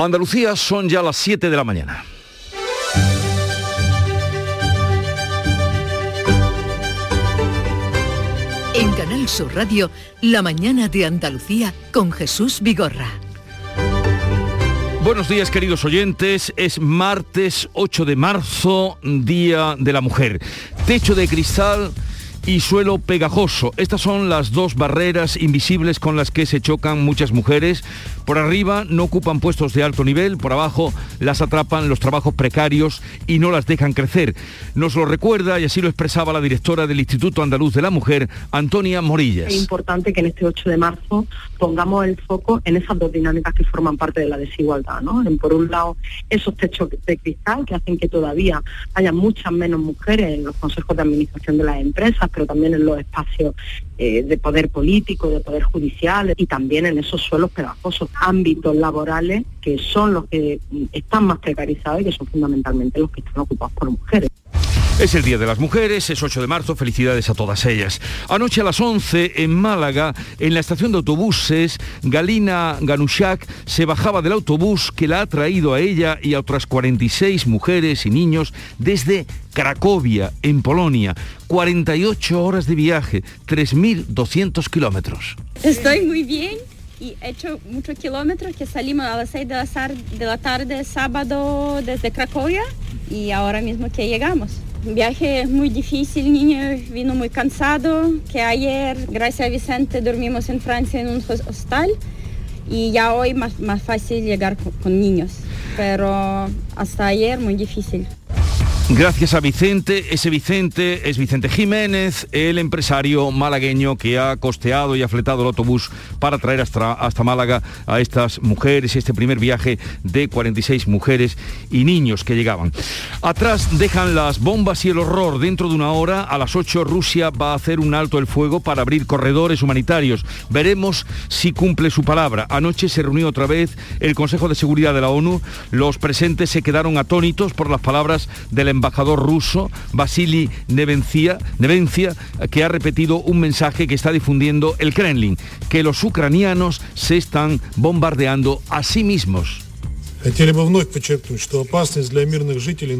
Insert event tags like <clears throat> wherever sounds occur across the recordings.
Andalucía son ya las 7 de la mañana. En Canal Sur Radio, La mañana de Andalucía con Jesús Vigorra. Buenos días queridos oyentes, es martes 8 de marzo, Día de la Mujer. Techo de cristal y suelo pegajoso. Estas son las dos barreras invisibles con las que se chocan muchas mujeres. Por arriba no ocupan puestos de alto nivel, por abajo las atrapan los trabajos precarios y no las dejan crecer. Nos lo recuerda y así lo expresaba la directora del Instituto Andaluz de la Mujer, Antonia Morillas. Es importante que en este 8 de marzo pongamos el foco en esas dos dinámicas que forman parte de la desigualdad. ¿no? por un lado, esos techos de cristal que hacen que todavía haya muchas menos mujeres en los consejos de administración de las empresas, pero también en los espacios eh, de poder político, de poder judicial y también en esos suelos pegajosos, ámbitos laborales que son los que están más precarizados y que son fundamentalmente los que están ocupados por mujeres. Es el Día de las Mujeres, es 8 de marzo, felicidades a todas ellas. Anoche a las 11 en Málaga, en la estación de autobuses, Galina Ganushak se bajaba del autobús que la ha traído a ella y a otras 46 mujeres y niños desde Cracovia, en Polonia. 48 horas de viaje, 3.200 kilómetros. Estoy muy bien y he hecho muchos kilómetros que salimos a las 6 de la, de la tarde sábado desde Cracovia y ahora mismo que llegamos. Viaje muy difícil, niño vino muy cansado, que ayer, gracias a Vicente, dormimos en Francia en un hostal y ya hoy más, más fácil llegar con niños, pero hasta ayer muy difícil. Gracias a Vicente. Ese Vicente es Vicente Jiménez, el empresario malagueño que ha costeado y ha fletado el autobús para traer hasta, hasta Málaga a estas mujeres, este primer viaje de 46 mujeres y niños que llegaban. Atrás dejan las bombas y el horror. Dentro de una hora, a las 8, Rusia va a hacer un alto el fuego para abrir corredores humanitarios. Veremos si cumple su palabra. Anoche se reunió otra vez el Consejo de Seguridad de la ONU. Los presentes se quedaron atónitos por las palabras del embajador ruso, Vasily Nevencia, Nevencia, que ha repetido un mensaje que está difundiendo el Kremlin, que los ucranianos se están bombardeando a sí mismos.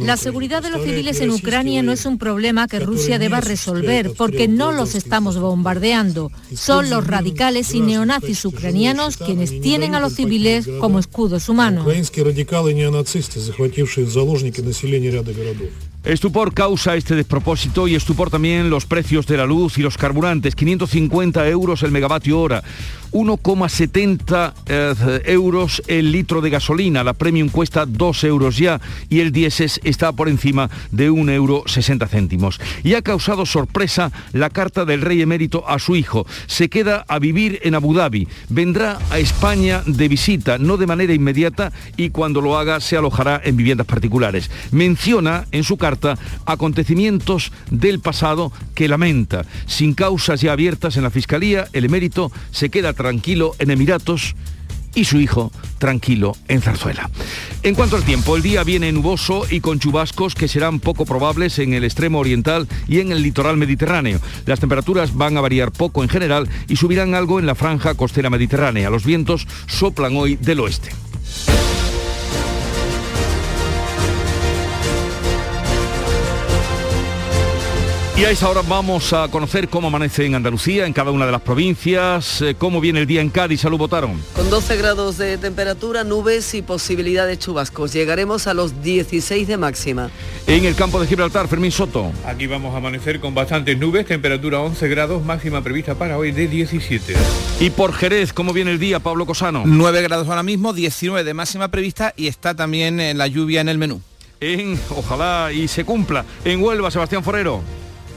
La seguridad de los civiles en Ucrania no es un problema que Rusia deba resolver, porque no los estamos bombardeando. Son los radicales y neonazis ucranianos quienes tienen a los civiles como escudos humanos. Estupor causa este despropósito y estupor también los precios de la luz y los carburantes. 550 euros el megavatio hora. 1,70 eh, euros el litro de gasolina. La premium cuesta 2 euros ya y el diésel está por encima de 1 euro 60 céntimos. Y ha causado sorpresa la carta del rey emérito a su hijo. Se queda a vivir en Abu Dhabi. Vendrá a España de visita, no de manera inmediata y cuando lo haga se alojará en viviendas particulares. Menciona en su carta acontecimientos del pasado que lamenta. Sin causas ya abiertas en la Fiscalía, el emérito se queda tranquilo en Emiratos y su hijo tranquilo en Zarzuela. En cuanto al tiempo, el día viene nuboso y con chubascos que serán poco probables en el extremo oriental y en el litoral mediterráneo. Las temperaturas van a variar poco en general y subirán algo en la franja costera mediterránea. Los vientos soplan hoy del oeste. Y a esa hora vamos a conocer cómo amanece en Andalucía, en cada una de las provincias, eh, cómo viene el día en Cádiz. Salud, votaron. Con 12 grados de temperatura, nubes y posibilidad de chubascos. Llegaremos a los 16 de máxima. En el campo de Gibraltar, Fermín Soto. Aquí vamos a amanecer con bastantes nubes, temperatura 11 grados, máxima prevista para hoy de 17. Y por Jerez, ¿cómo viene el día, Pablo Cosano? 9 grados ahora mismo, 19 de máxima prevista y está también eh, la lluvia en el menú. En, ojalá y se cumpla. En Huelva, Sebastián Forero.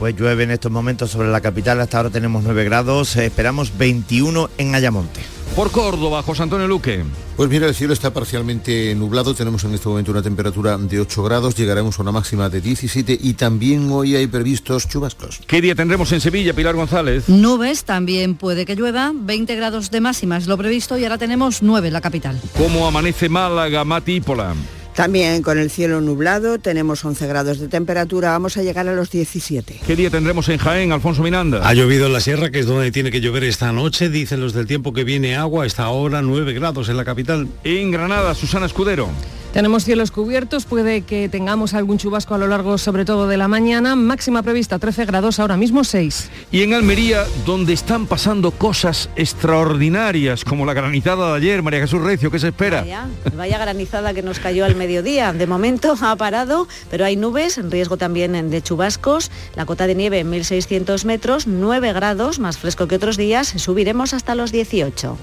Pues llueve en estos momentos sobre la capital, hasta ahora tenemos 9 grados, esperamos 21 en Ayamonte. Por Córdoba, José Antonio Luque. Pues mira, el cielo está parcialmente nublado, tenemos en este momento una temperatura de 8 grados, llegaremos a una máxima de 17 y también hoy hay previstos chubascos. ¿Qué día tendremos en Sevilla, Pilar González? Nubes, también puede que llueva, 20 grados de máxima es lo previsto y ahora tenemos 9 en la capital. ¿Cómo amanece Málaga, Mati Pola? También con el cielo nublado, tenemos 11 grados de temperatura, vamos a llegar a los 17. ¿Qué día tendremos en Jaén, Alfonso Miranda? Ha llovido en la sierra, que es donde tiene que llover esta noche, dicen los del tiempo que viene agua, está ahora 9 grados en la capital. En Granada, Susana Escudero. Tenemos cielos cubiertos, puede que tengamos algún chubasco a lo largo sobre todo de la mañana, máxima prevista 13 grados, ahora mismo 6. Y en Almería, donde están pasando cosas extraordinarias, como la granizada de ayer, María Jesús Recio, ¿qué se espera? Vaya, vaya granizada que nos cayó al mediodía, de momento ha parado, pero hay nubes, en riesgo también de chubascos, la cota de nieve en 1600 metros, 9 grados, más fresco que otros días, subiremos hasta los 18.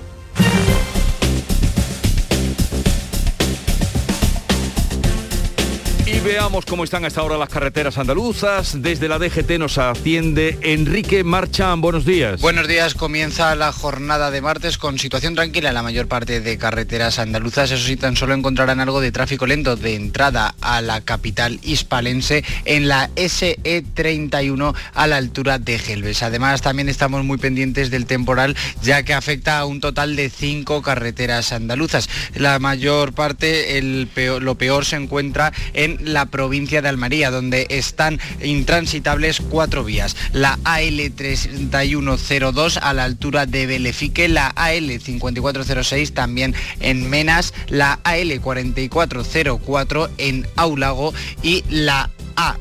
Veamos cómo están a esta hora las carreteras andaluzas. Desde la DGT nos atiende Enrique Marchán. Buenos días. Buenos días. Comienza la jornada de martes con situación tranquila en la mayor parte de carreteras andaluzas. Eso sí, tan solo encontrarán algo de tráfico lento de entrada a la capital hispalense en la SE31 a la altura de Gelbes. Además, también estamos muy pendientes del temporal ya que afecta a un total de cinco carreteras andaluzas. La mayor parte, el lo peor se encuentra en la provincia de Almería, donde están intransitables cuatro vías. La AL3102 a la altura de Belefique, la AL5406 también en Menas, la AL4404 en Aulago y la A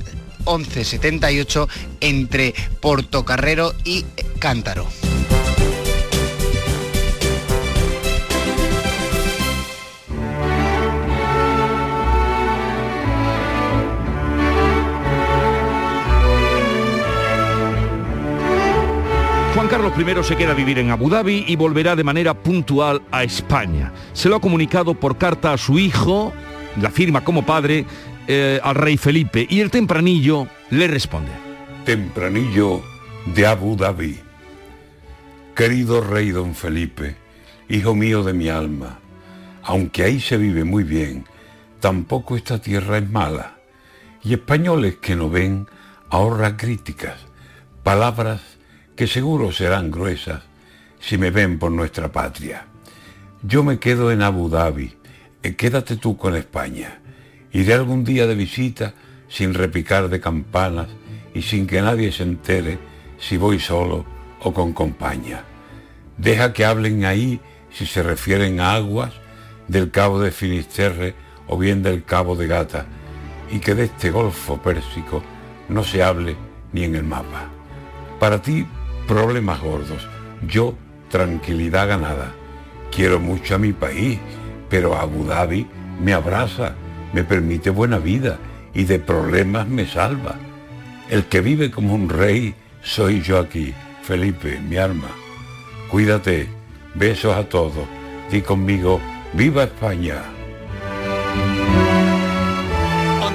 1178 entre Portocarrero y Cántaro. Juan Carlos I se queda a vivir en Abu Dhabi y volverá de manera puntual a España. Se lo ha comunicado por carta a su hijo, la firma como padre, eh, al rey Felipe, y el tempranillo le responde. Tempranillo de Abu Dhabi. Querido rey don Felipe, hijo mío de mi alma, aunque ahí se vive muy bien, tampoco esta tierra es mala. Y españoles que no ven ahorra críticas, palabras que seguro serán gruesas si me ven por nuestra patria. Yo me quedo en Abu Dhabi, y quédate tú con España. Iré algún día de visita sin repicar de campanas y sin que nadie se entere si voy solo o con compañía. Deja que hablen ahí si se refieren a aguas del cabo de Finisterre o bien del cabo de Gata y que de este golfo pérsico no se hable ni en el mapa. Para ti problemas gordos. Yo, tranquilidad ganada. Quiero mucho a mi país, pero Abu Dhabi me abraza, me permite buena vida y de problemas me salva. El que vive como un rey soy yo aquí, Felipe, mi alma. Cuídate, besos a todos. Di conmigo, viva España.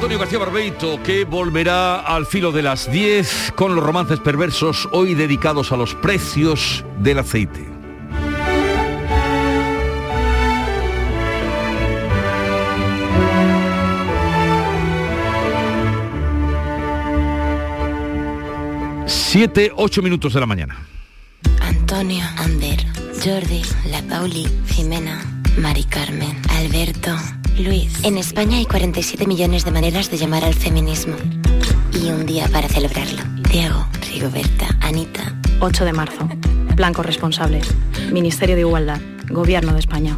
Antonio García Barbeito, que volverá al filo de las 10 con los romances perversos, hoy dedicados a los precios del aceite. Siete, ocho minutos de la mañana. Antonio, Ander, Jordi, La Pauli, Jimena, Mari Carmen, Alberto. Luis. En España hay 47 millones de maneras de llamar al feminismo. Y un día para celebrarlo. Diego, Rigoberta, Anita. 8 de marzo. Blancos responsables. Ministerio de Igualdad. Gobierno de España.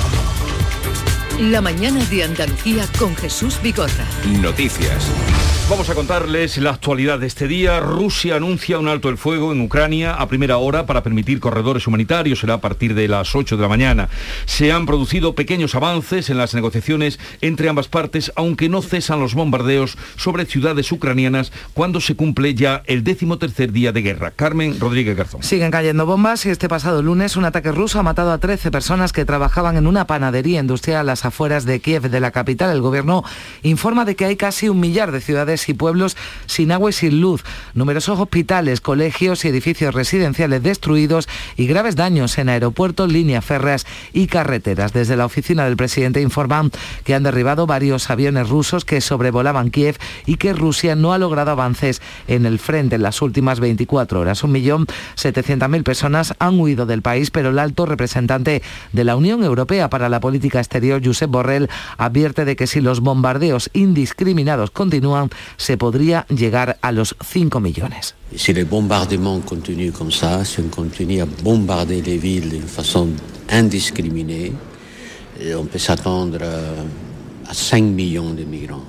La mañana de Andalucía con Jesús Bigorra. Noticias. Vamos a contarles la actualidad de este día. Rusia anuncia un alto el fuego en Ucrania a primera hora para permitir corredores humanitarios. Será a partir de las 8 de la mañana. Se han producido pequeños avances en las negociaciones entre ambas partes, aunque no cesan los bombardeos sobre ciudades ucranianas cuando se cumple ya el décimo tercer día de guerra. Carmen Rodríguez Garzón. Siguen cayendo bombas y este pasado lunes un ataque ruso ha matado a 13 personas que trabajaban en una panadería industrial a las afueras de Kiev, de la capital. El gobierno informa de que hay casi un millar de ciudades y pueblos sin agua y sin luz, numerosos hospitales, colegios y edificios residenciales destruidos y graves daños en aeropuertos, líneas férreas y carreteras. Desde la oficina del presidente informan que han derribado varios aviones rusos que sobrevolaban Kiev y que Rusia no ha logrado avances en el frente en las últimas 24 horas. Un millón 700.000 personas han huido del país, pero el alto representante de la Unión Europea para la Política Exterior, Josep Borrell, advierte de que si los bombardeos indiscriminados continúan, se podría llegar a los 5 millones. Si les bombardements continuent comme ça, si on continue à bombarder les villes d'une façon indiscriminée, on peut s'attendre à 5 millions de migrants.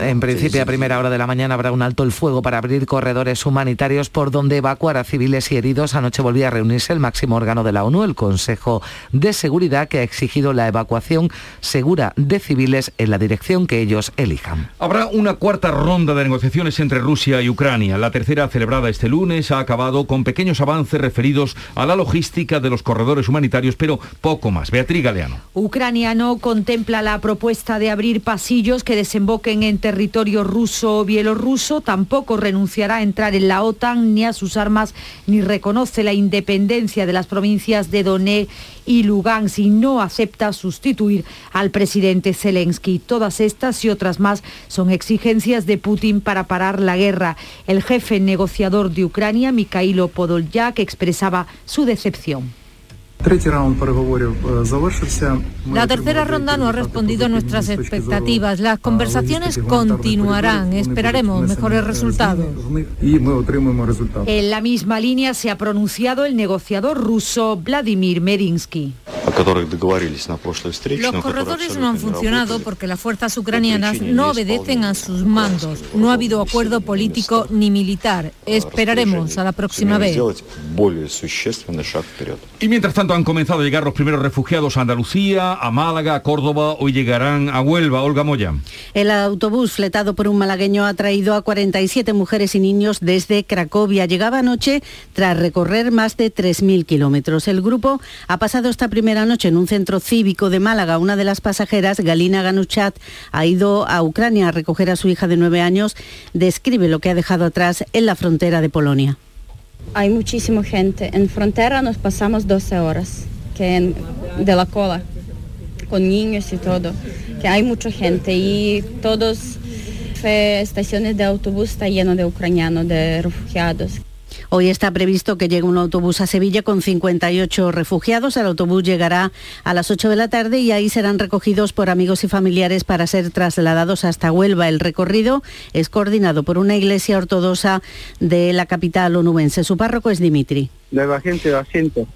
En, principio, a primera hora de la mañana habrá un alto el fuego para abrir corredores humanitarios por donde evacuar a civiles y heridos. Anoche volvía a reunirse el máximo órgano de la ONU, el Consejo de Seguridad, que ha exigido la evacuación segura de civiles en la dirección que ellos elijan. Habrá una cuarta ronda de negociaciones entre Rusia y Ucrania. La tercera, celebrada este lunes, ha acabado con pequeños avances referidos a la logística de los corredores humanitarios, pero poco más. Beatriz Galeano. Ucrania no contempla la propuesta de abrir pasillos que desemboquen en territorio ruso o bielorruso, tampoco renunciará a entrar en la OTAN ni a sus armas, ni reconoce la independencia de las provincias de Donetsk y Lugansk y no acepta sustituir al presidente Zelensky. Todas estas y otras más son exigencias de Putin para parar la guerra. El jefe negociador de Ucrania, Mikhailo Podolyak, expresaba su decepción. La tercera ronda no ha respondido a nuestras expectativas. Las conversaciones continuarán. Esperaremos mejores resultados. En la misma línea se ha pronunciado el negociador ruso Vladimir Medinsky. Los corredores no han funcionado porque las fuerzas ucranianas no obedecen a sus mandos. No ha habido acuerdo político ni militar. Esperaremos a la próxima vez. Y mientras tanto han comenzado a llegar los primeros refugiados a Andalucía, a Málaga, a Córdoba, hoy llegarán a Huelva. Olga Moya. El autobús fletado por un malagueño ha traído a 47 mujeres y niños desde Cracovia. Llegaba anoche tras recorrer más de 3.000 kilómetros. El grupo ha pasado esta primera noche en un centro cívico de Málaga. Una de las pasajeras, Galina Ganuchat, ha ido a Ucrania a recoger a su hija de nueve años. Describe lo que ha dejado atrás en la frontera de Polonia. Hay muchísima gente. En frontera nos pasamos 12 horas que de la cola, con niños y todo, que hay mucha gente y todas estaciones de autobús está lleno de ucranianos, de refugiados. Hoy está previsto que llegue un autobús a Sevilla con 58 refugiados. El autobús llegará a las 8 de la tarde y ahí serán recogidos por amigos y familiares para ser trasladados hasta Huelva. El recorrido es coordinado por una iglesia ortodoxa de la capital onubense. Su párroco es Dimitri. La gente asiento.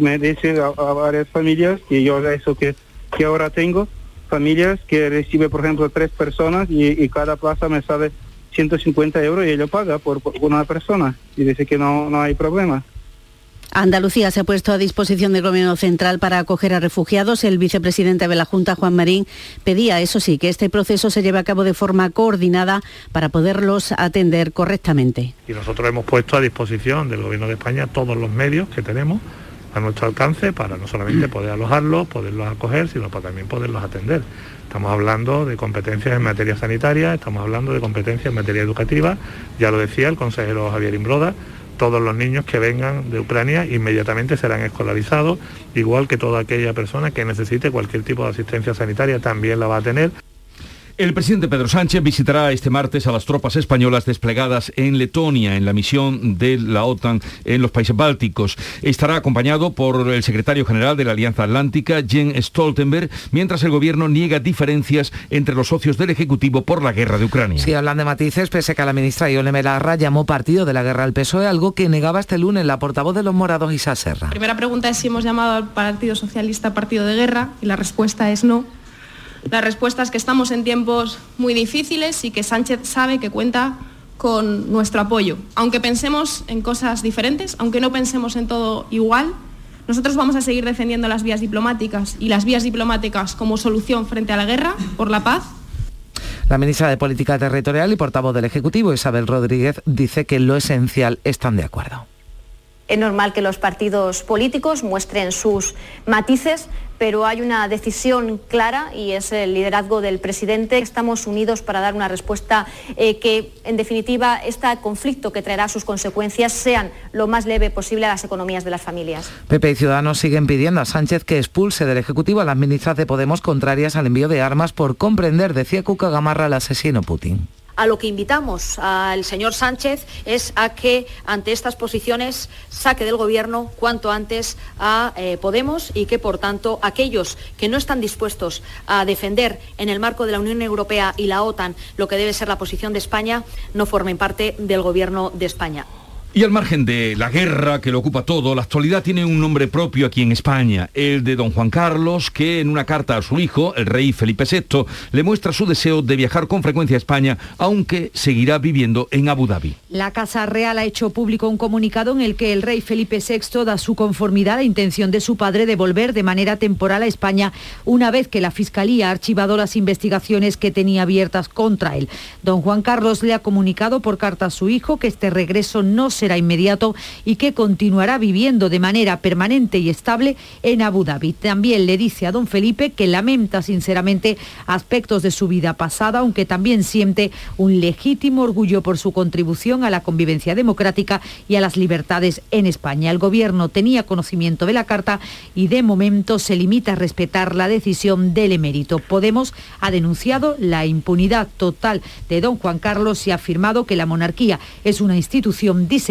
Me dice a, varias familias que yo eso que, que ahora tengo, familias que recibe por ejemplo tres personas y, y cada plaza me sale 150 euros y ello paga por, una persona y dice que no, no hay problema. Andalucía se ha puesto a disposición del Gobierno Central para acoger a refugiados. El vicepresidente de la Junta, Juan Marín, pedía, eso sí, que este proceso se lleve a cabo de forma coordinada para poderlos atender correctamente. Y nosotros hemos puesto a disposición del Gobierno de España todos los medios que tenemos a nuestro alcance para no solamente <clears throat> poder alojarlos, poderlos acoger, sino para también poderlos atender. Estamos hablando de competencias en materia sanitaria, estamos hablando de competencias en materia educativa, ya lo decía el consejero Javier Imbroda, todos los niños que vengan de Ucrania inmediatamente serán escolarizados, igual que toda aquella persona que necesite cualquier tipo de asistencia sanitaria también la va a tener. El presidente Pedro Sánchez visitará este martes a las tropas españolas desplegadas en Letonia, en la misión de la OTAN en los países bálticos. Estará acompañado por el secretario general de la Alianza Atlántica, Jens Stoltenberg, mientras el gobierno niega diferencias entre los socios del Ejecutivo por la guerra de Ucrania. Sí, hablan de matices, pese a que la ministra Ione Melarra llamó partido de la guerra al PSOE, algo que negaba este lunes la portavoz de los morados Isa Serra. La primera pregunta es si hemos llamado al Partido Socialista partido de guerra y la respuesta es no la respuesta es que estamos en tiempos muy difíciles y que Sánchez sabe que cuenta con nuestro apoyo. Aunque pensemos en cosas diferentes, aunque no pensemos en todo igual, nosotros vamos a seguir defendiendo las vías diplomáticas y las vías diplomáticas como solución frente a la guerra, por la paz. La ministra de Política Territorial y portavoz del Ejecutivo, Isabel Rodríguez, dice que lo esencial están de acuerdo Es normal que los partidos políticos muestren sus matices, pero hay una decisión clara y es el liderazgo del presidente. Estamos unidos para dar una respuesta eh, que, en definitiva, este conflicto que traerá sus consecuencias sean lo más leve posible a las economías de las familias. PP y Ciudadanos siguen pidiendo a Sánchez que expulse del Ejecutivo a las ministras de Podemos contrarias al envío de armas por comprender, decía Cuca Gamarra, al asesino Putin a lo que invitamos al señor Sánchez es a que ante estas posiciones saque del Gobierno cuanto antes a eh, Podemos y que, por tanto, aquellos que no están dispuestos a defender en el marco de la Unión Europea y la OTAN lo que debe ser la posición de España no formen parte del Gobierno de España. Y al margen de la guerra que lo ocupa todo, la actualidad tiene un nombre propio aquí en España, el de don Juan Carlos, que en una carta a su hijo, el rey Felipe VI, le muestra su deseo de viajar con frecuencia a España, aunque seguirá viviendo en Abu Dhabi. La Casa Real ha hecho público un comunicado en el que el rey Felipe VI da su conformidad a la intención de su padre de volver de manera temporal a España una vez que la Fiscalía ha archivado las investigaciones que tenía abiertas contra él. Don Juan Carlos le ha comunicado por carta a su hijo que este regreso no inmediato y que continuará viviendo de manera permanente y estable en Abu Dhabi. También le dice a don Felipe que lamenta sinceramente aspectos de su vida pasada, aunque también siente un legítimo orgullo por su contribución a la convivencia democrática y a las libertades en España. El gobierno tenía conocimiento de la carta y de momento se limita a respetar la decisión del emérito. Podemos ha denunciado la impunidad total de don Juan Carlos y ha afirmado que la monarquía es una institución diseñada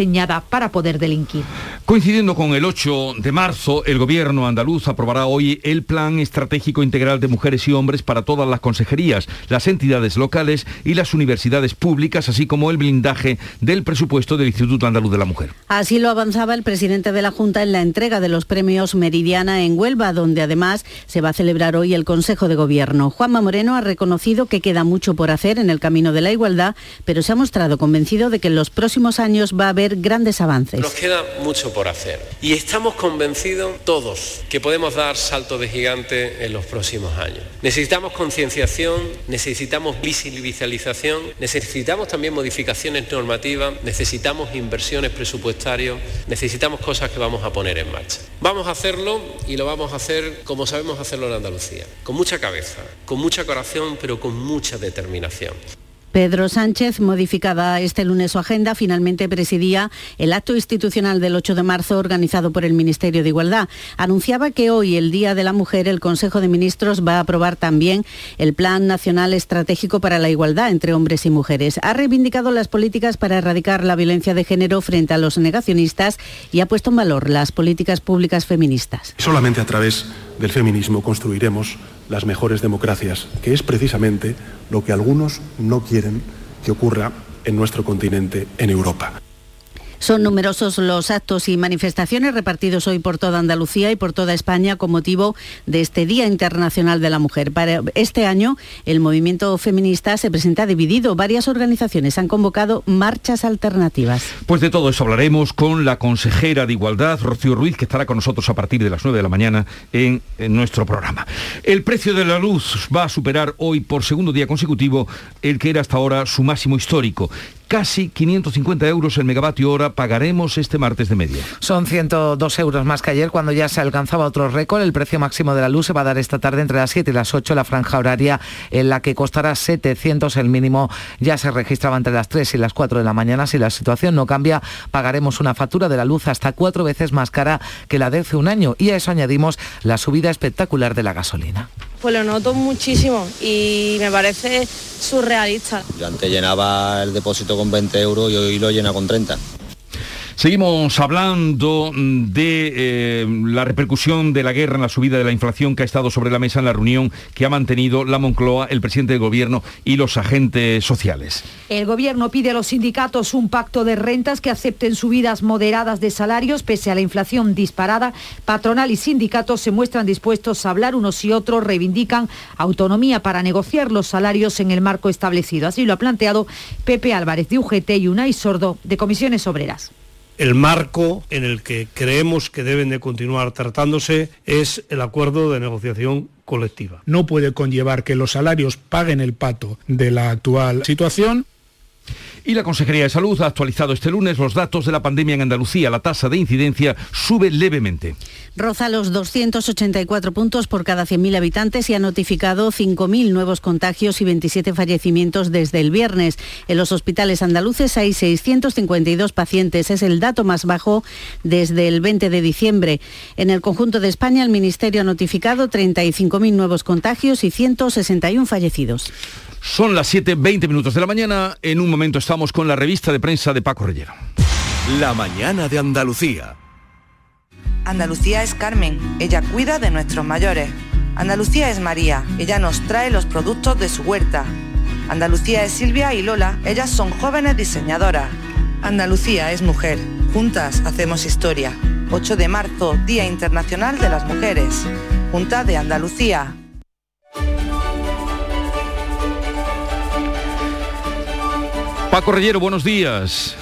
para poder delinquir. Coincidiendo con el 8 de marzo, el gobierno andaluz aprobará hoy el Plan Estratégico Integral de Mujeres y Hombres para todas las consejerías, las entidades locales y las universidades públicas, así como el blindaje del presupuesto del Instituto Andaluz de la Mujer. Así lo avanzaba el presidente de la Junta en la entrega de los premios Meridiana en Huelva, donde además se va a celebrar hoy el Consejo de Gobierno. Juanma Moreno ha reconocido que queda mucho por hacer en el camino de la igualdad, pero se ha mostrado convencido de que en los próximos años va a haber grandes avances. Nos queda mucho por hacer y estamos convencidos todos que podemos dar salto de gigante en los próximos años. Necesitamos concienciación, necesitamos visibilización, necesitamos también modificaciones normativas, necesitamos inversiones presupuestarias, necesitamos cosas que vamos a poner en marcha. Vamos a hacerlo y lo vamos a hacer como sabemos hacerlo en Andalucía, con mucha cabeza, con mucha corazón, pero con mucha determinación. Pedro Sánchez, modificada este lunes su agenda, finalmente presidía el acto institucional del 8 de marzo organizado por el Ministerio de Igualdad. Anunciaba que hoy, el Día de la Mujer, el Consejo de Ministros va a aprobar también el Plan Nacional Estratégico para la Igualdad entre hombres y mujeres. Ha reivindicado las políticas para erradicar la violencia de género frente a los negacionistas y ha puesto en valor las políticas públicas feministas. Solamente a través del feminismo construiremos las mejores democracias, que es precisamente lo que algunos no quieren que ocurra en nuestro continente, en Europa. Son numerosos los actos y manifestaciones repartidos hoy por toda Andalucía y por toda España con motivo de este Día Internacional de la Mujer. Este año el movimiento feminista se presenta dividido. Varias organizaciones han convocado marchas alternativas. Pues de todo eso hablaremos con la consejera de Igualdad, Rocío Ruiz, que estará con nosotros a partir de las 9 de la mañana en nuestro programa. El precio de la luz va a superar hoy por segundo día consecutivo el que era hasta ahora su máximo histórico casi 550 euros el megavatio hora pagaremos este martes de media. Son 102 euros más que ayer cuando ya se alcanzaba otro récord. El precio máximo de la luz se va a dar esta tarde entre las 7 y las 8, la franja horaria en la que costará 700 el mínimo. Ya se registraba entre las 3 y las 4 de la mañana. Si la situación no cambia, pagaremos una factura de la luz hasta cuatro veces más cara que la de hace un año. Y a eso añadimos la subida espectacular de la gasolina. Pues lo noto muchísimo y me parece surrealista. Yo antes llenaba el depósito con 20 euros y hoy lo llena con 30. Seguimos hablando de eh, la repercusión de la guerra en la subida de la inflación que ha estado sobre la mesa en la reunión que ha mantenido la Moncloa, el presidente del Gobierno y los agentes sociales. El Gobierno pide a los sindicatos un pacto de rentas que acepten subidas moderadas de salarios pese a la inflación disparada. Patronal y sindicatos se muestran dispuestos a hablar unos y otros, reivindican autonomía para negociar los salarios en el marco establecido. Así lo ha planteado Pepe Álvarez de UGT y Unai Sordo de Comisiones Obreras. El marco en el que creemos que deben de continuar tratándose es el acuerdo de negociación colectiva. No puede conllevar que los salarios paguen el pato de la actual situación Y la Consejería de Salud ha actualizado este lunes los datos de la pandemia en Andalucía. La tasa de incidencia sube levemente. Roza los 284 puntos por cada 100.000 habitantes y ha notificado 5.000 nuevos contagios y 27 fallecimientos desde el viernes. En los hospitales andaluces hay 652 pacientes. Es el dato más bajo desde el 20 de diciembre. En el conjunto de España, el Ministerio ha notificado 35.000 nuevos contagios y 161 fallecidos. Son las 7.20 minutos de la mañana. En un momento estamos con la revista de prensa de Paco Rellero. La mañana de Andalucía. Andalucía es Carmen. Ella cuida de nuestros mayores. Andalucía es María. Ella nos trae los productos de su huerta. Andalucía es Silvia y Lola. Ellas son jóvenes diseñadoras. Andalucía es mujer. Juntas hacemos historia. 8 de marzo, Día Internacional de las Mujeres. Junta de Andalucía. Paco buenos días.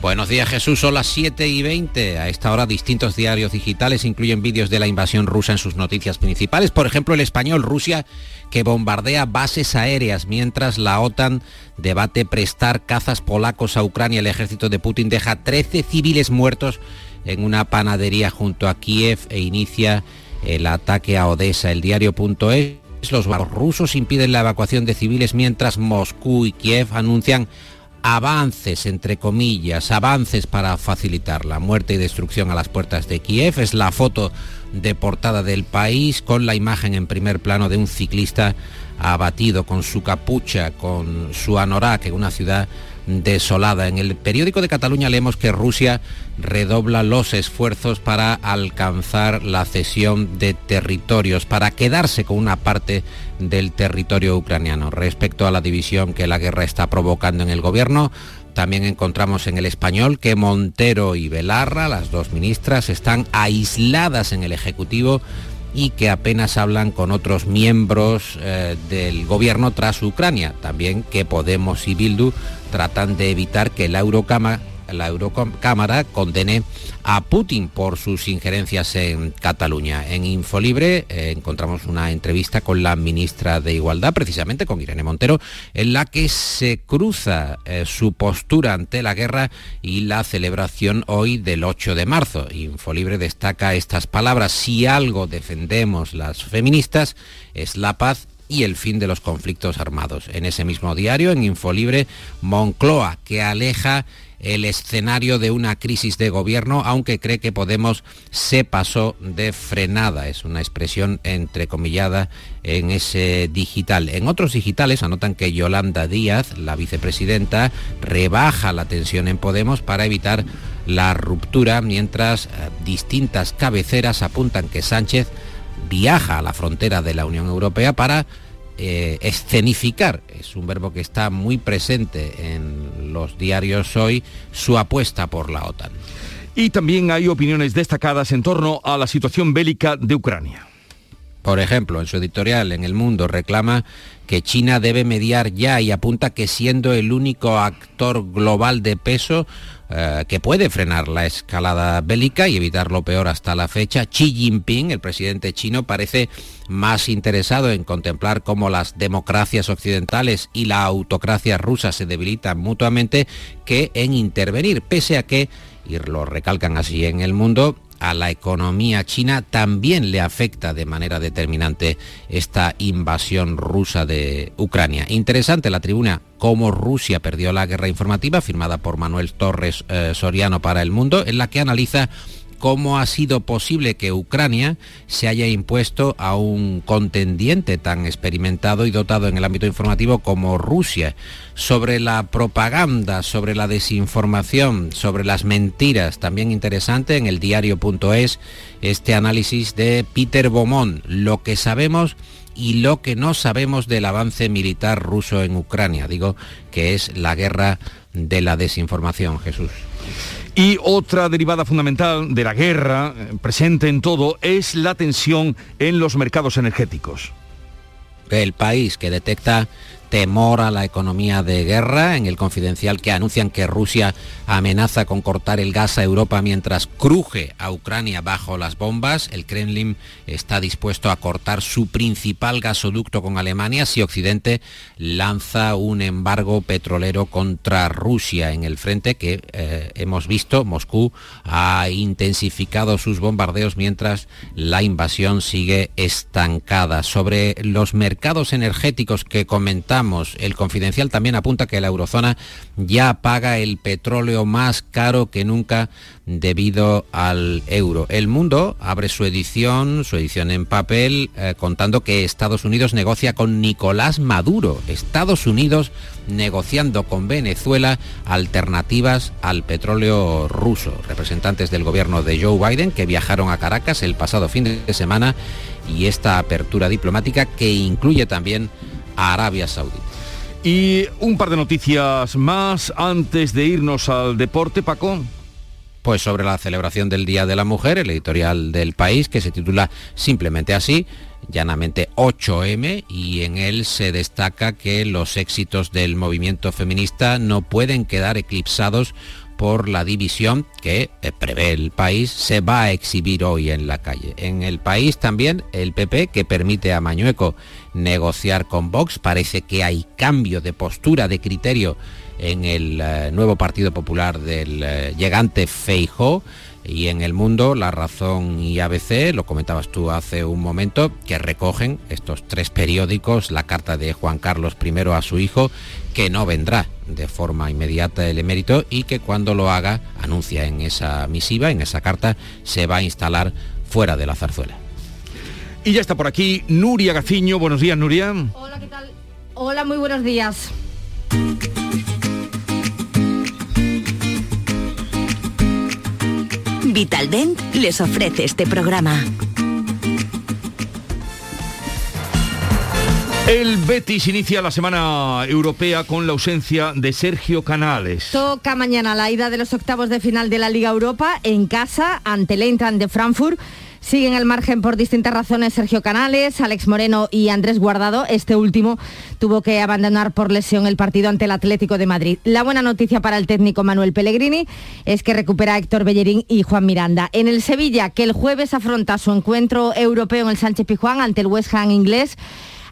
Buenos días Jesús, son las 7 y 20. A esta hora distintos diarios digitales incluyen vídeos de la invasión rusa en sus noticias principales. Por ejemplo, el español Rusia que bombardea bases aéreas mientras la OTAN debate prestar cazas polacos a Ucrania. El ejército de Putin deja 13 civiles muertos en una panadería junto a Kiev e inicia el ataque a Odessa. El diario.es los rusos impiden la evacuación de civiles mientras Moscú y Kiev anuncian avances, entre comillas, avances para facilitar la muerte y destrucción a las puertas de Kiev. Es la foto de portada del país con la imagen en primer plano de un ciclista abatido con su capucha, con su anorak en una ciudad desolada. En el periódico de Cataluña leemos que Rusia redobla los esfuerzos para alcanzar la cesión de territorios, para quedarse con una parte del territorio ucraniano. Respecto a la división que la guerra está provocando en el gobierno, también encontramos en el español que Montero y Belarra, las dos ministras, están aisladas en el Ejecutivo y que apenas hablan con otros miembros eh, del gobierno tras Ucrania. También que Podemos y Bildu tratan de evitar que la Eurocámara la Eurocámara condene a Putin por sus injerencias en Cataluña. En Infolibre eh, encontramos una entrevista con la ministra de Igualdad, precisamente con Irene Montero, en la que se cruza eh, su postura ante la guerra y la celebración hoy del 8 de marzo. Infolibre destaca estas palabras, si algo defendemos las feministas es la paz y el fin de los conflictos armados. En ese mismo diario, en Infolibre, Moncloa, que aleja el escenario de una crisis de gobierno, aunque cree que Podemos se pasó de frenada. Es una expresión entrecomillada en ese digital. En otros digitales anotan que Yolanda Díaz, la vicepresidenta, rebaja la tensión en Podemos para evitar la ruptura, mientras eh, distintas cabeceras apuntan que Sánchez viaja a la frontera de la Unión Europea para eh, escenificar, es un verbo que está muy presente en los diarios hoy, su apuesta por la OTAN. Y también hay opiniones destacadas en torno a la situación bélica de Ucrania. Por ejemplo, en su editorial en El Mundo reclama que China debe mediar ya y apunta que siendo el único actor global de peso eh, que puede frenar la escalada bélica y evitar lo peor hasta la fecha, Xi Jinping, el presidente chino, parece más interesado en contemplar cómo las democracias occidentales y la autocracia rusa se debilitan mutuamente que en intervenir, pese a que, y lo recalcan así en el mundo, a la economía china también le afecta de manera determinante esta invasión rusa de Ucrania. Interesante la tribuna cómo Rusia perdió la guerra informativa firmada por Manuel Torres eh, Soriano para el mundo en la que analiza cómo ha sido posible que Ucrania se haya impuesto a un contendiente tan experimentado y dotado en el ámbito informativo como Rusia. Sobre la propaganda, sobre la desinformación, sobre las mentiras, también interesante en el diario.es este análisis de Peter Beaumont, lo que sabemos y lo que no sabemos del avance militar ruso en Ucrania. Digo que es la guerra de la desinformación, Jesús. Y otra derivada fundamental de la guerra, eh, presente en todo, es la tensión en los mercados energéticos. El país que detecta temor a la economía de guerra, en el confidencial que anuncian que Rusia amenaza con cortar el gas a Europa mientras cruje a Ucrania bajo las bombas. El Kremlin está dispuesto a cortar su principal gasoducto con Alemania si Occidente lanza un embargo petrolero contra Rusia en el frente que eh, hemos visto. Moscú ha intensificado sus bombardeos mientras la invasión sigue estancada. Sobre los mercados energéticos que comentamos, el confidencial también apunta que la eurozona ya paga el petróleo más caro que nunca debido al euro. El Mundo abre su edición, su edición en papel, eh, contando que Estados Unidos negocia con Nicolás Maduro. Estados Unidos negociando con Venezuela alternativas al petróleo ruso. Representantes del gobierno de Joe Biden que viajaron a Caracas el pasado fin de semana y esta apertura diplomática que incluye también Arabia Saudita. Y un par de noticias más antes de irnos al deporte, Paco. Pues sobre la celebración del Día de la Mujer, el editorial del país, que se titula simplemente así, llanamente 8M, y en él se destaca que los éxitos del movimiento feminista no pueden quedar eclipsados por la división que eh, prevé el país se va a exhibir hoy en la calle. En el país también el PP que permite a Mañueco negociar con Vox. Parece que hay cambio de postura, de criterio en el eh, nuevo Partido Popular del eh, llegante Feijó y en el mundo La Razón y ABC, lo comentabas tú hace un momento, que recogen estos tres periódicos la carta de Juan Carlos I a su hijo, que no vendrá de forma inmediata el emérito y que cuando lo haga, anuncia en esa misiva, en esa carta, se va a instalar fuera de la zarzuela. Y ya está por aquí Nuria Gaciño. Buenos días, Nuria. Hola, ¿qué tal? Hola, muy buenos días. Vitaldent les ofrece este programa. El Betis inicia la semana europea con la ausencia de Sergio Canales. Toca mañana la ida de los octavos de final de la Liga Europa en casa ante el Eintracht de Frankfurt Siguen al margen por distintas razones Sergio Canales, Alex Moreno y Andrés Guardado. Este último tuvo que abandonar por lesión el partido ante el Atlético de Madrid. La buena noticia para el técnico Manuel Pellegrini es que recupera a Héctor Bellerín y Juan Miranda. En el Sevilla, que el jueves afronta su encuentro europeo en el Sánchez Pijuán ante el West Ham inglés,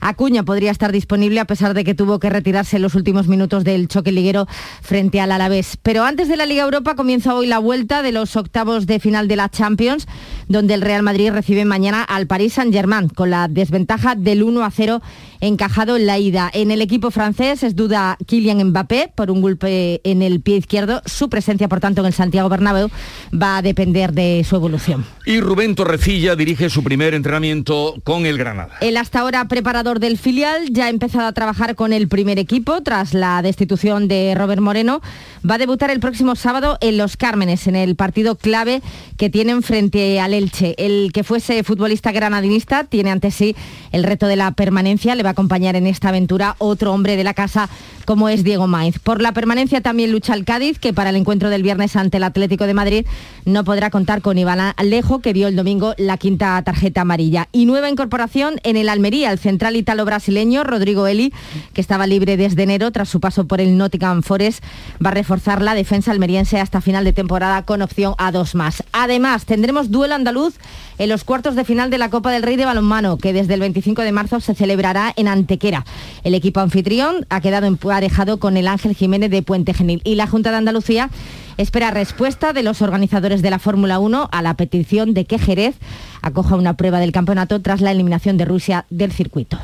Acuña podría estar disponible a pesar de que tuvo que retirarse en los últimos minutos del choque liguero frente al Alavés. Pero antes de la Liga Europa comienza hoy la vuelta de los octavos de final de la Champions, donde el Real Madrid recibe mañana al Paris Saint-Germain con la desventaja del 1 a 0 encajado en la ida. En el equipo francés es duda Kylian Mbappé por un golpe en el pie izquierdo. Su presencia, por tanto, en el Santiago Bernabéu va a depender de su evolución. Y Rubén Torrecilla dirige su primer entrenamiento con el Granada. El hasta ahora preparador del filial ya ha empezado a trabajar con el primer equipo tras la destitución de Robert Moreno. Va a debutar el próximo sábado en Los Cármenes, en el partido clave que tienen frente al Elche. El que fuese futbolista granadinista tiene ante sí el reto de la permanencia. Le va acompañar en esta aventura otro hombre de la casa como es Diego Maiz. Por la permanencia también lucha el Cádiz, que para el encuentro del viernes ante el Atlético de Madrid no podrá contar con Iván Alejo, que vio el domingo la quinta tarjeta amarilla. Y nueva incorporación en el Almería, el central italo-brasileño Rodrigo Eli, que estaba libre desde enero tras su paso por el Nottingham Forest, va a reforzar la defensa almeriense hasta final de temporada con opción a dos más. Además, tendremos duelo andaluz en los cuartos de final de la Copa del Rey de Balonmano, que desde el 25 de marzo se celebrará en Antequera. El equipo anfitrión ha quedado emparejado con el Ángel Jiménez de Puente Genil y la Junta de Andalucía espera respuesta de los organizadores de la Fórmula 1 a la petición de que Jerez acoja una prueba del campeonato tras la eliminación de Rusia del circuito.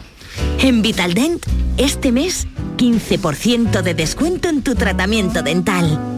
En Vitaldent, este mes, 15% de descuento en tu tratamiento dental.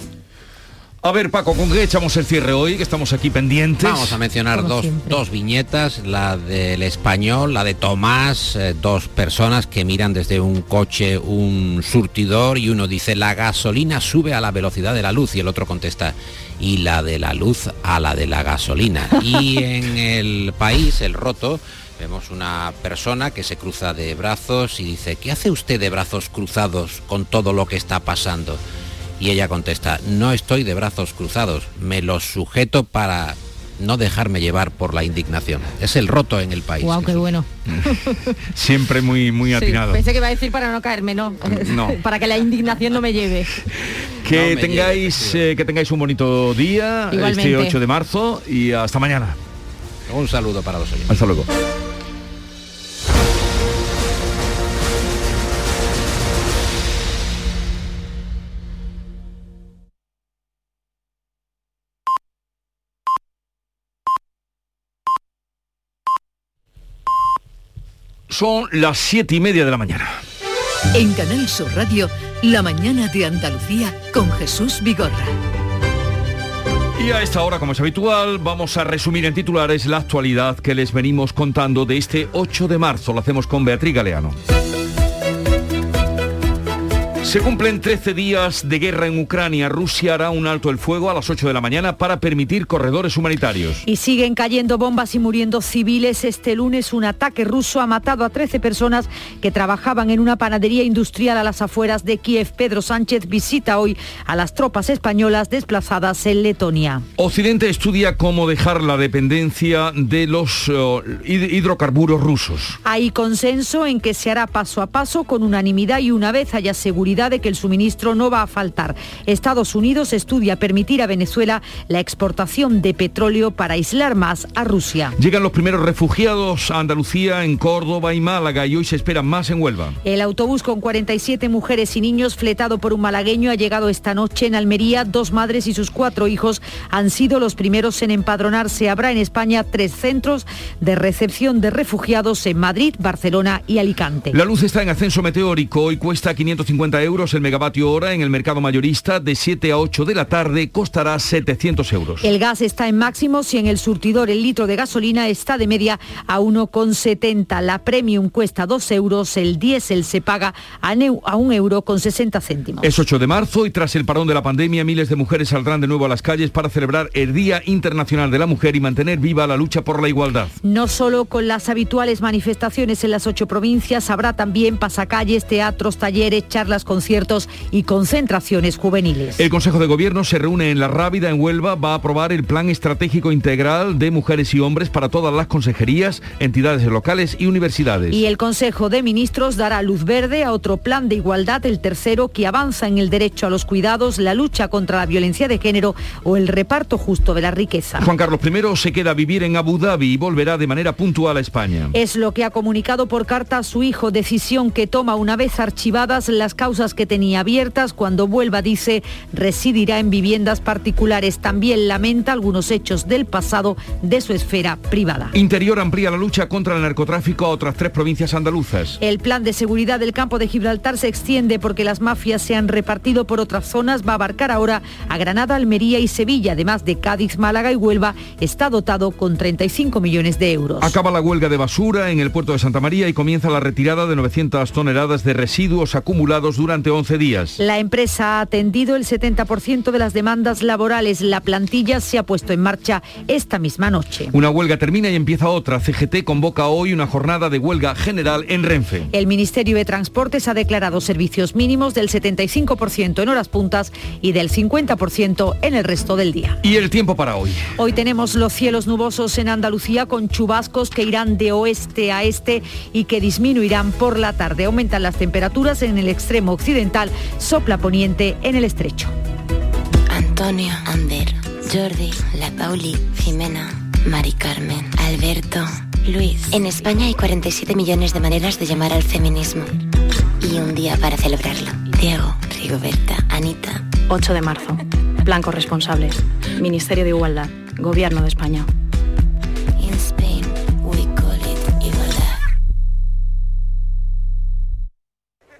A ver, Paco, ¿con qué echamos el cierre hoy? Que estamos aquí pendientes. Vamos a mencionar dos, dos, viñetas, la del español, la de Tomás, eh, dos personas que miran desde un coche un surtidor y uno dice, la gasolina sube a la velocidad de la luz y el otro contesta, y la de la luz a la de la gasolina. <laughs> Y en el país, el roto, Vemos una persona que se cruza de brazos y dice, ¿qué hace usted de brazos cruzados con todo lo que está pasando? Y ella contesta, no estoy de brazos cruzados, me los sujeto para no dejarme llevar por la indignación. Es el roto en el país. Wow, qué bueno. <laughs> Siempre muy muy atinado. pensé que iba a decir para no caerme, no. no. <laughs> para que la indignación no me lleve. <laughs> Que tengáis eh, que tengáis un bonito día este 8 de marzo y hasta mañana. Un saludo para los oyentes. Hasta luego. Son las siete y media de la mañana. En Canal Sur Radio, La mañana de Andalucía con Jesús Vigorra. Y a esta hora, como es habitual, vamos a resumir en titulares la actualidad que les venimos contando de este 8 de marzo. Lo hacemos con Beatriz Galeano. Se cumplen 13 días de guerra en Ucrania. Rusia hará un alto el fuego a las 8 de la mañana para permitir corredores humanitarios. Y siguen cayendo bombas y muriendo civiles. Este lunes un ataque ruso ha matado a 13 personas que trabajaban en una panadería industrial a las afueras de Kiev. Pedro Sánchez visita hoy a las tropas españolas desplazadas en Letonia. Occidente estudia cómo dejar la dependencia de los uh, hidrocarburos rusos. Hay consenso en que se hará paso a paso con unanimidad y una vez haya seguridad de que el suministro no va a faltar. Estados Unidos estudia permitir a Venezuela la exportación de petróleo para aislar más a Rusia. Llegan los primeros refugiados a Andalucía, en Córdoba y Málaga y hoy se esperan más en Huelva. El autobús con 47 mujeres y niños fletado por un malagueño ha llegado esta noche en Almería. Dos madres y sus cuatro hijos han sido los primeros en empadronarse. Habrá en España tres centros de recepción de refugiados en Madrid, Barcelona y Alicante. La luz está en ascenso meteórico y cuesta 550 euros el megavatio hora en el mercado mayorista de 7 a 8 de la tarde costará 700 euros. El gas está en máximos y en el surtidor el litro de gasolina está de media a 1,70. La premium cuesta 2 euros, el diésel se paga a, a 1 euro con 60 céntimos. Es 8 de marzo y tras el parón de la pandemia miles de mujeres saldrán de nuevo a las calles para celebrar el Día Internacional de la Mujer y mantener viva la lucha por la igualdad. No solo con las habituales manifestaciones en las ocho provincias, habrá también pasacalles, teatros, talleres, charlas conciertos y concentraciones juveniles. El Consejo de Gobierno se reúne en La Rábida, en Huelva, va a aprobar el Plan Estratégico Integral de Mujeres y Hombres para todas las consejerías, entidades locales y universidades. Y el Consejo de Ministros dará luz verde a otro plan de igualdad, el tercero, que avanza en el derecho a los cuidados, la lucha contra la violencia de género o el reparto justo de la riqueza. Juan Carlos I se queda a vivir en Abu Dhabi y volverá de manera puntual a España. Es lo que ha comunicado por carta a su hijo, decisión que toma una vez archivadas las causas que tenía abiertas. Cuando vuelva, dice, residirá en viviendas particulares. También lamenta algunos hechos del pasado de su esfera privada. Interior amplía la lucha contra el narcotráfico a otras tres provincias andaluzas. El plan de seguridad del campo de Gibraltar se extiende porque las mafias se han repartido por otras zonas. Va a abarcar ahora a Granada, Almería y Sevilla, además de Cádiz, Málaga y Huelva. Está dotado con 35 millones de euros. Acaba la huelga de basura en el puerto de Santa María y comienza la retirada de 900 toneladas de residuos acumulados durante 11 días. La empresa ha atendido el 70% de las demandas laborales. La plantilla se ha puesto en marcha esta misma noche. Una huelga termina y empieza otra. CGT convoca hoy una jornada de huelga general en Renfe. El Ministerio de Transportes ha declarado servicios mínimos del 75% en horas puntas y del 50% en el resto del día. ¿Y el tiempo para hoy? Hoy tenemos los cielos nubosos en Andalucía con chubascos que irán de oeste a este y que disminuirán por la tarde. Aumentan las temperaturas en el extremo occidental sopla poniente en el estrecho. Antonio, Ander, Jordi, La Pauli, Jimena, Mari Carmen, Alberto, Luis. En España hay 47 millones de maneras de llamar al feminismo. Y un día para celebrarlo. Diego, Rigoberta, Anita. 8 de marzo. Plan corresponsables. Ministerio de Igualdad. Gobierno de España.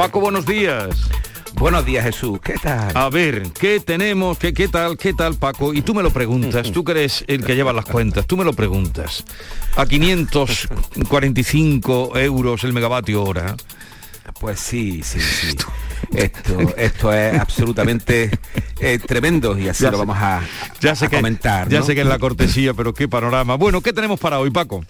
Paco, buenos días. Buenos días Jesús, ¿qué tal? A ver, ¿qué tenemos? ¿Qué, ¿Qué tal? ¿Qué tal, Paco? Y tú me lo preguntas, tú que eres el que lleva las cuentas, tú me lo preguntas. A 545 euros el megavatio hora. Pues sí, sí, sí. <laughs> Esto, esto es absolutamente eh, tremendo y así lo vamos a, ya sé que, comentar. Ya sé que es la cortesía, pero qué panorama. Bueno, ¿qué tenemos para hoy, Paco?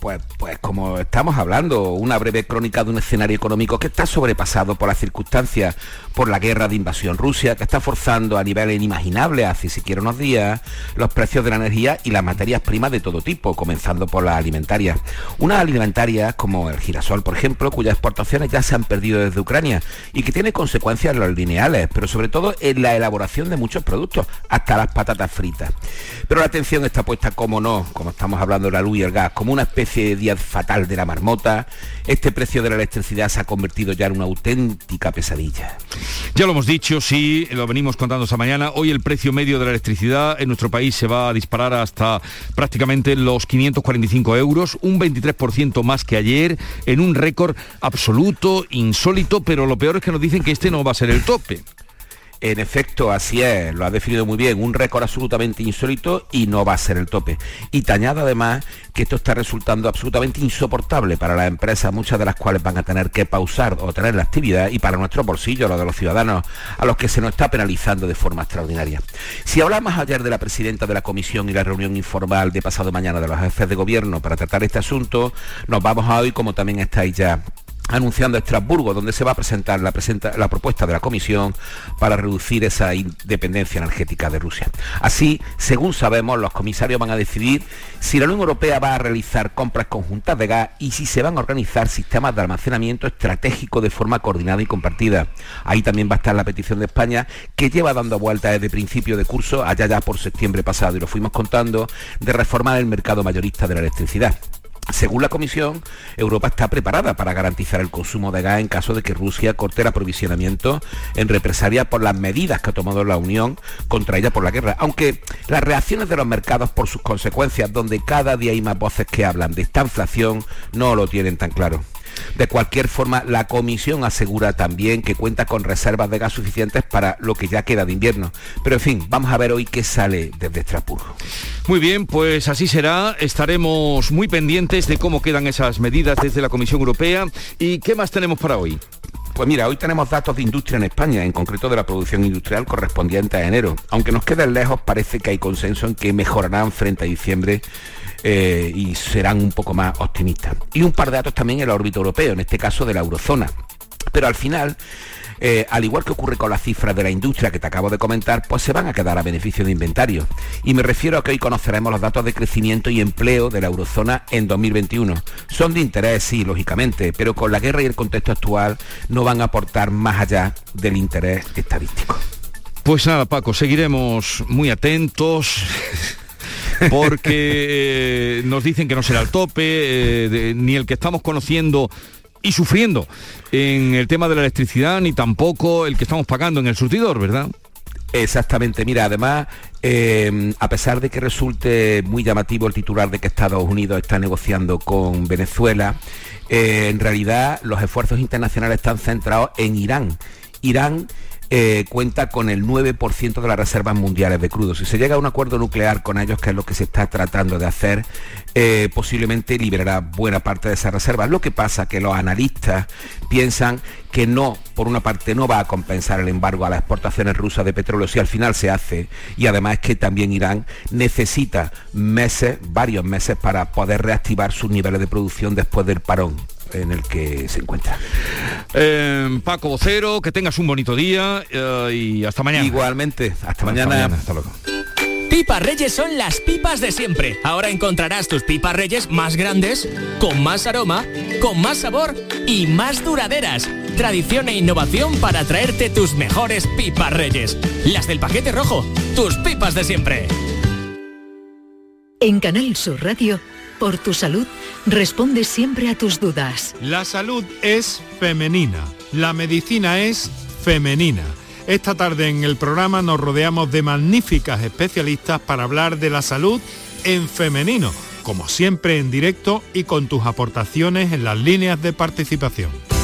Pues, pues como estamos hablando, una breve crónica de un escenario económico que está sobrepasado por las circunstancias, por la guerra de invasión Rusia, que está forzando a niveles inimaginables hace siquiera unos días los precios de la energía y las materias primas de todo tipo, comenzando por las alimentarias. Unas alimentarias como el girasol, por ejemplo, cuyas exportaciones ya se han perdido desde Ucrania y que tiene consecuencias en los lineales, pero sobre todo en la elaboración de muchos productos, hasta las patatas fritas. Pero la atención está puesta, como no, como estamos hablando de la luz y el gas, como una especie día fatal de la marmota, este precio de la electricidad se ha convertido ya en una auténtica pesadilla. Ya lo hemos dicho, sí, lo venimos contando esta mañana. Hoy el precio medio de la electricidad en nuestro país se va a disparar hasta prácticamente los 545 euros, un 23% más que ayer, en un récord absoluto, insólito, pero lo peor es que nos dicen que este no va a ser el tope. En efecto, así es, lo ha definido muy bien, un récord absolutamente insólito y no va a ser el tope. Y te además que esto está resultando absolutamente insoportable para las empresas, muchas de las cuales van a tener que pausar o tener la actividad y para nuestro bolsillo, lo de los ciudadanos, a los que se nos está penalizando de forma extraordinaria. Si hablamos ayer de la presidenta de la comisión y la reunión informal de pasado mañana de los jefes de gobierno para tratar este asunto, nos vamos a hoy, como también estáis ya anunciando Estrasburgo, donde se va a presentar la, la, propuesta de la Comisión para reducir esa independencia energética de Rusia. Así, según sabemos, los comisarios van a decidir si la Unión Europea va a realizar compras conjuntas de gas y si se van a organizar sistemas de almacenamiento estratégico de forma coordinada y compartida. Ahí también va a estar la petición de España, que lleva dando vueltas desde principio de curso, allá ya por septiembre pasado, y lo fuimos contando, de reformar el mercado mayorista de la electricidad. Según la Comisión, Europa está preparada para garantizar el consumo de gas en caso de que Rusia corte el aprovisionamiento en represalia por las medidas que ha tomado la Unión contra ella por la guerra. Aunque las reacciones de los mercados por sus consecuencias, donde cada día hay más voces que hablan de esta inflación, no lo tienen tan claro. De cualquier forma, la comisión asegura también que cuenta con reservas de gas suficientes para lo que ya queda de invierno. Pero en fin, vamos a ver hoy qué sale desde Estrasburgo. Muy bien, pues así será. Estaremos muy pendientes de cómo quedan esas medidas desde la Comisión Europea. ¿Y qué más tenemos para hoy? Pues mira, hoy tenemos datos de industria en España, en concreto de la producción industrial correspondiente a enero. Aunque nos queden lejos, parece que hay consenso en que mejorarán frente a diciembre eh, y serán un poco más optimistas. Y un par de datos también en la órbita europeo, en este caso de la eurozona. Pero al final, eh, al igual que ocurre con las cifras de la industria que te acabo de comentar, pues se van a quedar a beneficio de inventario. Y me refiero a que hoy conoceremos los datos de crecimiento y empleo de la eurozona en 2021. Son de interés, sí, lógicamente, pero con la guerra y el contexto actual no van a aportar más allá del interés estadístico. Pues nada, Paco, seguiremos muy atentos <laughs> porque eh, nos dicen que no será el tope, eh, ni el que estamos conociendo y sufriendo en el tema de la electricidad, ni tampoco el que estamos pagando en el surtidor, ¿verdad? Exactamente, mira, además, eh, a pesar de que resulte muy llamativo el titular de que Estados Unidos está negociando con Venezuela, en realidad los esfuerzos internacionales están centrados en Irán. Irán eh, cuenta con el 9% de las reservas mundiales de crudo. Si se llega a un acuerdo nuclear con ellos, que es lo que se está tratando de hacer, eh, posiblemente liberará buena parte de esas reservas. Lo que pasa que los analistas piensan que no, por una parte, no va a compensar el embargo a las exportaciones rusas de petróleo si al final se hace. Y además es que también Irán necesita meses, varios meses, para poder reactivar sus niveles de producción después del parón en el que se encuentra. Eh, Paco Vocero, que tengas un bonito día eh, y hasta mañana. Igualmente, hasta, mañana. Hasta luego. Pipas Reyes son las pipas de siempre. Ahora encontrarás tus pipas Reyes más grandes, con más aroma, con más sabor y más duraderas. Tradición e innovación para traerte tus mejores pipas Reyes. Las del paquete rojo, tus pipas de siempre. En Canal Sur Radio por tu salud, responde siempre a tus dudas. La salud es femenina, la medicina es femenina. Esta tarde en el programa nos rodeamos de magníficas especialistas para hablar de la salud en femenino como siempre en directo y con tus aportaciones en las líneas de participación.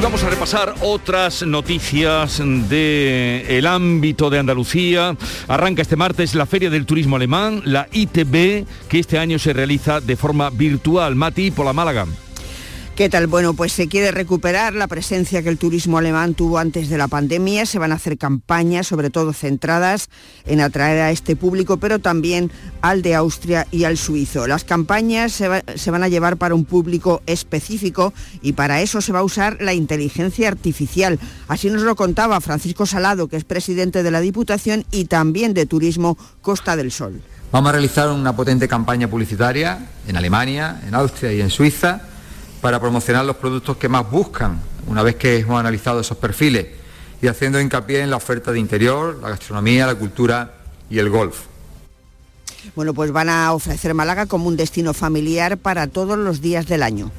Y vamos a repasar otras noticias del el ámbito de Andalucía. Arranca este martes la Feria del Turismo Alemán, la ITB, que este año se realiza de forma virtual. Mati, por la Málaga. ¿Qué tal? Bueno, pues se quiere recuperar la presencia que el turismo alemán tuvo antes de la pandemia. Se van a hacer campañas, sobre todo centradas en atraer a este público, pero también al de Austria y al suizo. Las campañas se, van a llevar para un público específico y para eso se va a usar la inteligencia artificial. Así nos lo contaba Francisco Salado, que es presidente de la Diputación y también de Turismo Costa del Sol. Vamos a realizar una potente campaña publicitaria en Alemania, en Austria y en Suiza para promocionar los productos que más buscan, una vez que hemos analizado esos perfiles, y haciendo hincapié en la oferta de interior, la gastronomía, la cultura y el golf. Bueno, pues van a ofrecer Málaga como un destino familiar para todos los días del año.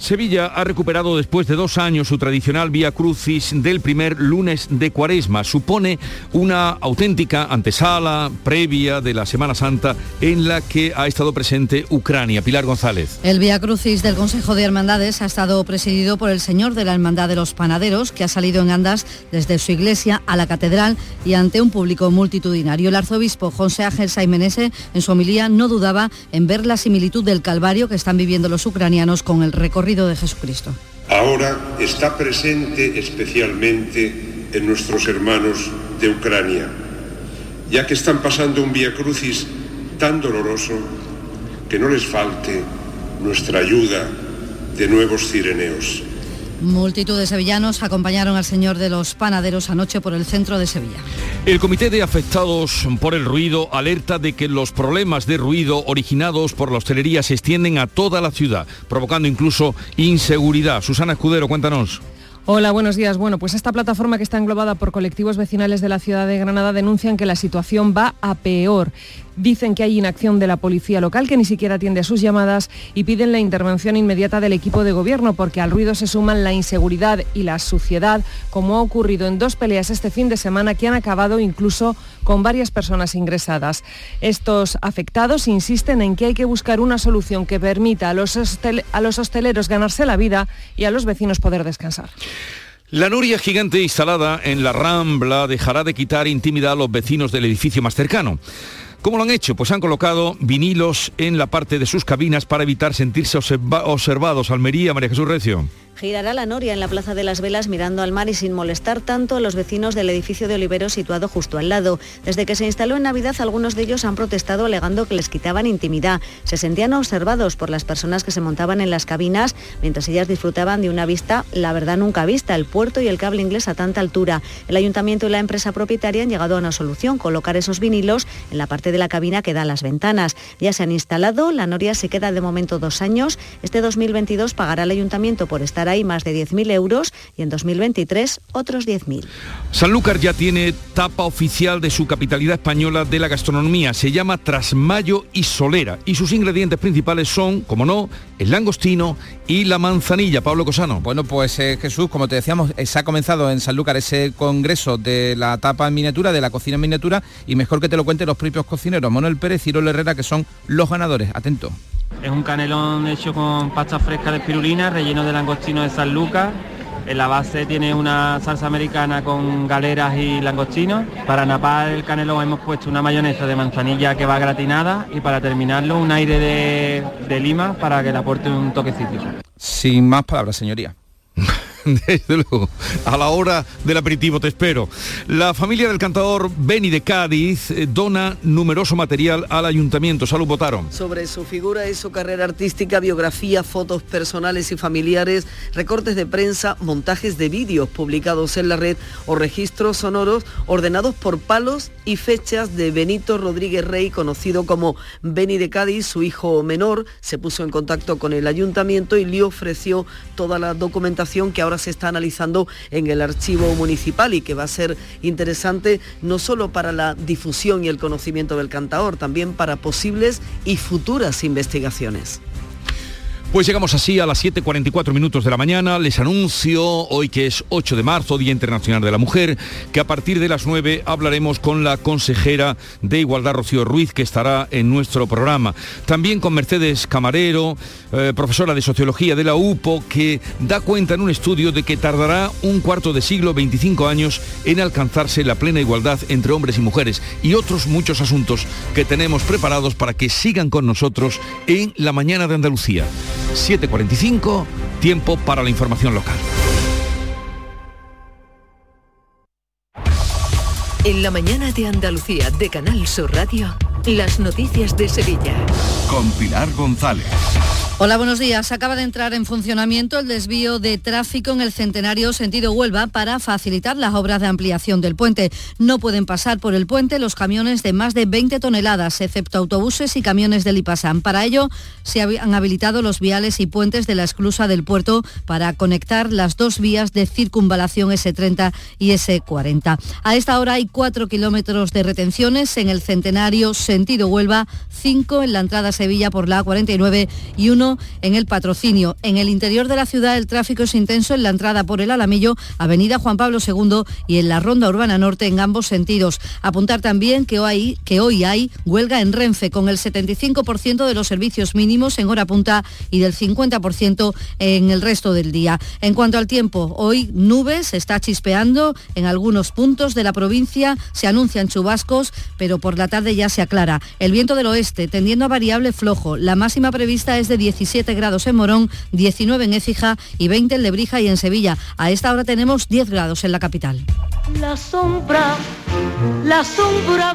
Sevilla ha recuperado después de dos años su tradicional vía crucis del primer lunes de cuaresma. Supone una auténtica antesala previa de la Semana Santa en la que ha estado presente Ucrania. Pilar González. El vía crucis del Consejo de Hermandades ha estado presidido por el señor de la Hermandad de los Panaderos, que ha salido en andas desde su iglesia a la catedral y ante un público multitudinario. El arzobispo José Ángel Saimenese en su homilía no dudaba en ver la similitud del calvario que están viviendo los ucranianos con el recorrido de Jesucristo. Ahora está presente especialmente en nuestros hermanos de Ucrania, ya que están pasando un vía crucis tan doloroso que no les falte nuestra ayuda de nuevos cireneos. Multitud de sevillanos acompañaron al señor de los panaderos anoche por el centro de Sevilla. El Comité de Afectados por el Ruido alerta de que los problemas de ruido originados por la hostelería se extienden a toda la ciudad, provocando incluso inseguridad. Susana Escudero, cuéntanos. Hola, buenos días. Bueno, pues esta plataforma que está englobada por colectivos vecinales de la ciudad de Granada denuncian que la situación va a peor. Dicen que hay inacción de la policía local que ni siquiera atiende a sus llamadas y piden la intervención inmediata del equipo de gobierno porque al ruido se suman la inseguridad y la suciedad, como ha ocurrido en dos peleas este fin de semana que han acabado incluso con varias personas ingresadas. Estos afectados insisten en que hay que buscar una solución que permita a los, a los hosteleros ganarse la vida y a los vecinos poder descansar. La noria gigante instalada en la Rambla dejará de quitar intimidad a los vecinos del edificio más cercano. ¿Cómo lo han hecho? Pues han colocado vinilos en la parte de sus cabinas para evitar sentirse observados. Almería, María Jesús Recio. Girará la noria en la Plaza de las Velas mirando al mar y sin molestar tanto a los vecinos del edificio de Oliveros situado justo al lado. Desde que se instaló en Navidad, algunos de ellos han protestado alegando que les quitaban intimidad. Se sentían observados por las personas que se montaban en las cabinas mientras ellas disfrutaban de una vista, la verdad nunca vista, el puerto y el cable inglés a tanta altura. El ayuntamiento y la empresa propietaria han llegado a una solución, colocar esos vinilos en la parte de la cabina que da las ventanas. Ya se han instalado, la noria se queda de momento dos años. Este 2022 pagará el ayuntamiento por estar hay más de 10.000 euros y en 2023 otros 10.000. Sanlúcar ya tiene tapa oficial de su capitalidad española de la gastronomía. Se llama Trasmayo y Solera y sus ingredientes principales son, como no, el langostino y la manzanilla. Pablo Cosano. Bueno, pues eh, Jesús, como te decíamos, eh, se ha comenzado en Sanlúcar ese congreso de la tapa en miniatura, de la cocina en miniatura y mejor que te lo cuenten los propios cocineros, Manuel Pérez y Ciro Herrera, que son los ganadores. Atento. Es un canelón hecho con pasta fresca de espirulina, relleno de langostino de San Lucas. En la base tiene una salsa americana con galeras y langostinos. Para napar el canelón hemos puesto una mayonesa de manzanilla que va gratinada y para terminarlo un aire de, lima para que le aporte un toquecito. Sin más palabras, señoría. <laughs> desde luego. A la hora del aperitivo te espero. La familia del cantador Beni de Cádiz eh, dona numeroso material al ayuntamiento. Salud, votaron. Sobre su figura y su carrera artística, biografía, fotos personales y familiares, recortes de prensa, montajes de vídeos publicados en la red o registros sonoros ordenados por palos y fechas de Benito Rodríguez Rey, conocido como Beni de Cádiz, su hijo menor, se puso en contacto con el ayuntamiento y le ofreció toda la documentación que ahora se está analizando en el archivo municipal y que va a ser interesante no solo para la difusión y el conocimiento del cantaor, también para posibles y futuras investigaciones. Pues llegamos así a las 7.44 minutos de la mañana. Les anuncio hoy que es 8 de marzo, Día Internacional de la Mujer, que a partir de las 9 hablaremos con la consejera de Igualdad, Rocío Ruiz, que estará en nuestro programa. También con Mercedes Camarero, eh, profesora de Sociología de la UPO, que da cuenta en un estudio de que tardará un cuarto de siglo, 25 años, en alcanzarse la plena igualdad entre hombres y mujeres y otros muchos asuntos que tenemos preparados para que sigan con nosotros en la mañana de Andalucía. 7.45, tiempo para la información local. En la mañana de Andalucía de Canal Sur Radio, las noticias de Sevilla. Con Pilar González. Hola, buenos días. Acaba de entrar en funcionamiento el desvío de tráfico en el centenario sentido Huelva para facilitar las obras de ampliación del puente. No pueden pasar por el puente los camiones de más de 20 toneladas, excepto autobuses y camiones del IPASAN. Para ello, se han habilitado los viales y puentes de la esclusa del puerto para conectar las dos vías de circunvalación S30 y S40. A esta hora hay cuatro kilómetros de retenciones en el centenario sentido Huelva, cinco en la entrada a Sevilla por la A49 y uno en el patrocinio. En el interior de la ciudad el tráfico es intenso en la entrada por el Alamillo, Avenida Juan Pablo II y en la Ronda Urbana Norte en ambos sentidos. Apuntar también que hoy, que hoy hay huelga en Renfe con el 75% de los servicios mínimos en hora punta y del 50% en el resto del día. En cuanto al tiempo, hoy nubes, está chispeando en algunos puntos de la provincia, se anuncian chubascos, pero por la tarde ya se aclara. El viento del oeste tendiendo a variable flojo. La máxima prevista es de 10 17 grados en Morón, 19 en Écija y 20 en Lebrija y en Sevilla. A esta hora tenemos 10 grados en la capital. La sombra, la sombra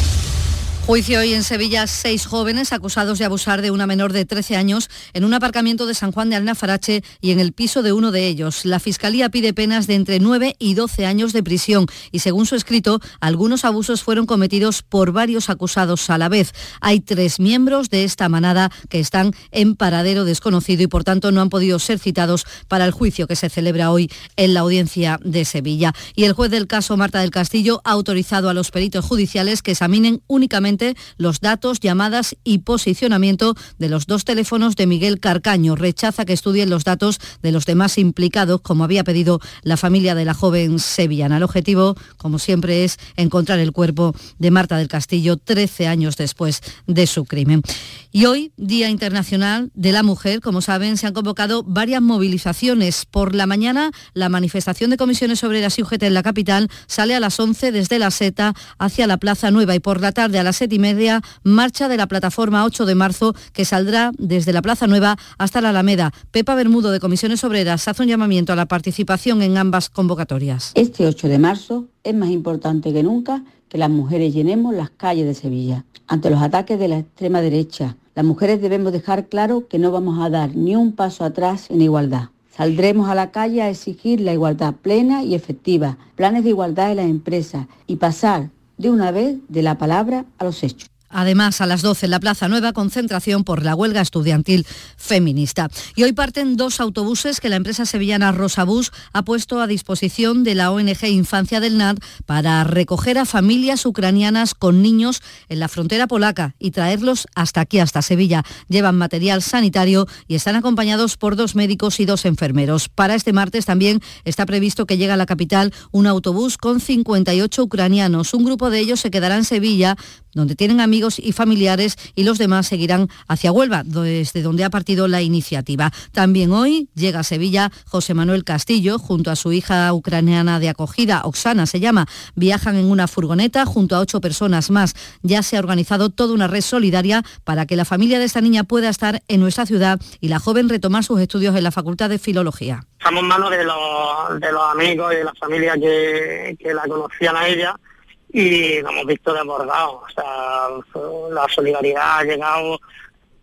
Juicio hoy en Sevilla, seis jóvenes acusados de abusar de una menor de 13 años en un aparcamiento de San Juan de Alnafarache y en el piso de uno de ellos. La Fiscalía pide penas de entre 9 y 12 años de prisión y según su escrito, algunos abusos fueron cometidos por varios acusados a la vez. Hay tres miembros de esta manada que están en paradero desconocido y por tanto no han podido ser citados para el juicio que se celebra hoy en la audiencia de Sevilla. Y el juez del caso, Marta del Castillo, ha autorizado a los peritos judiciales que examinen únicamente los datos, llamadas y posicionamiento de los dos teléfonos de Miguel Carcaño. Rechaza que estudien los datos de los demás implicados, como había pedido la familia de la joven sevillana. El objetivo, como siempre, es encontrar el cuerpo de Marta del Castillo 13 años después de su crimen. Y hoy, Día Internacional de la Mujer, como saben, se han convocado varias movilizaciones. Por la mañana, la manifestación de comisiones obreras y UGT en la capital sale a las 11 desde la Seta hacia la Plaza Nueva y por la tarde a las y media, marcha de la plataforma 8 de marzo que saldrá desde la Plaza Nueva hasta la Alameda. Pepa Bermudo de Comisiones Obreras hace un llamamiento a la participación en ambas convocatorias. Este 8 de marzo es más importante que nunca que las mujeres llenemos las calles de Sevilla. Ante los ataques de la extrema derecha, las mujeres debemos dejar claro que no vamos a dar ni un paso atrás en igualdad. Saldremos a la calle a exigir la igualdad plena y efectiva, planes de igualdad en las empresas y pasar de una vez de la palabra a los hechos. Además, a las 12 en la Plaza Nueva, concentración por la huelga estudiantil feminista. Y hoy parten dos autobuses que la empresa sevillana Rosabús ha puesto a disposición de la ONG Infancia del NAD para recoger a familias ucranianas con niños en la frontera polaca y traerlos hasta aquí, hasta Sevilla. Llevan material sanitario y están acompañados por dos médicos y dos enfermeros. Para este martes también está previsto que llegue a la capital un autobús con 58 ucranianos. Un grupo de ellos se quedará en Sevilla donde tienen amigos y familiares y los demás seguirán hacia Huelva, desde donde ha partido la iniciativa. También hoy llega a Sevilla José Manuel Castillo junto a su hija ucraniana de acogida, Oksana se llama. Viajan en una furgoneta junto a ocho personas más. Ya se ha organizado toda una red solidaria para que la familia de esta niña pueda estar en nuestra ciudad y la joven retomar sus estudios en la Facultad de Filología. Estamos en manos de los, de los amigos y de la familia que, que la conocían a ella y lo hemos visto desbordado. O sea, la solidaridad ha llegado,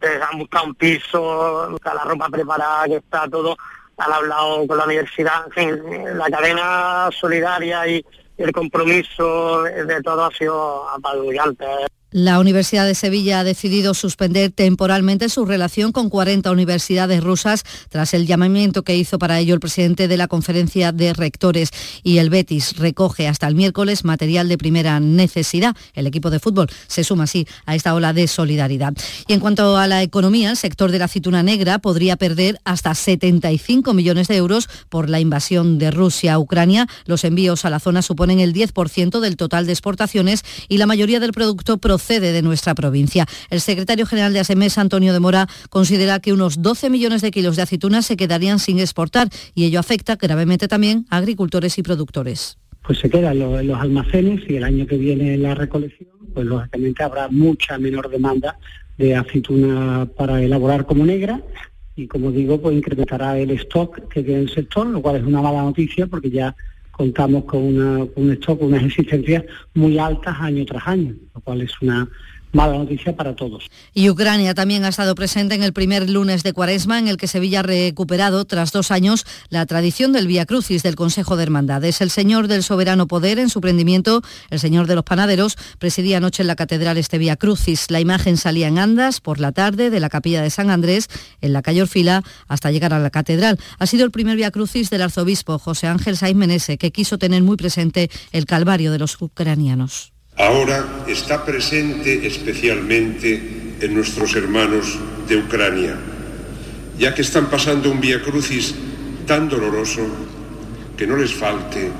eh, han buscado un piso, la ropa preparada, que está todo, han hablado con la universidad, en fin, la cadena solidaria y el compromiso de todo ha sido apabullante. La Universidad de Sevilla ha decidido suspender temporalmente su relación con 40 universidades rusas tras el llamamiento que hizo para ello el presidente de la conferencia de rectores y el Betis recoge hasta el miércoles material de primera necesidad. El equipo de fútbol se suma así a esta ola de solidaridad. Y en cuanto a la economía, el sector de la aceituna negra podría perder hasta 75 millones de euros por la invasión de Rusia a Ucrania. Los envíos a la zona suponen el 10% del total de exportaciones y la mayoría del producto de nuestra provincia. El secretario general de ASEMES, Antonio de Mora, considera que unos 12 millones de kilos de aceitunas se quedarían sin exportar y ello afecta gravemente también a agricultores y productores. Pues se quedan en los almacenes y el año que viene la recolección, pues lógicamente habrá mucha menor demanda de aceituna para elaborar como negra y como digo, pues incrementará el stock que tiene el sector, lo cual es una mala noticia porque ya contamos con, una, un stock, unas existencias muy altas año tras año, lo cual es una mala noticia para todos. Y Ucrania también ha estado presente en el primer lunes de Cuaresma, en el que Sevilla ha recuperado, tras dos años, la tradición del Via Crucis del Consejo de Hermandades. El Señor del Soberano Poder, en su prendimiento, el Señor de los Panaderos, presidía anoche en la Catedral este Via Crucis. La imagen salía en andas por la tarde de la Capilla de San Andrés, en la calle Orfila, hasta llegar a la Catedral. Ha sido el primer Via Crucis del arzobispo José Ángel Saiz Menese, que quiso tener muy presente el calvario de los ucranianos ahora está presente especialmente en nuestros hermanos de Ucrania, ya que están pasando un vía crucis tan doloroso que no les falte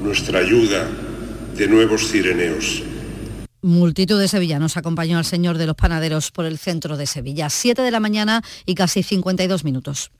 nuestra ayuda de nuevos cireneos. Multitud de sevillanos acompañó al Señor de los Panaderos por el centro de Sevilla. Siete de la mañana y casi 52 minutos.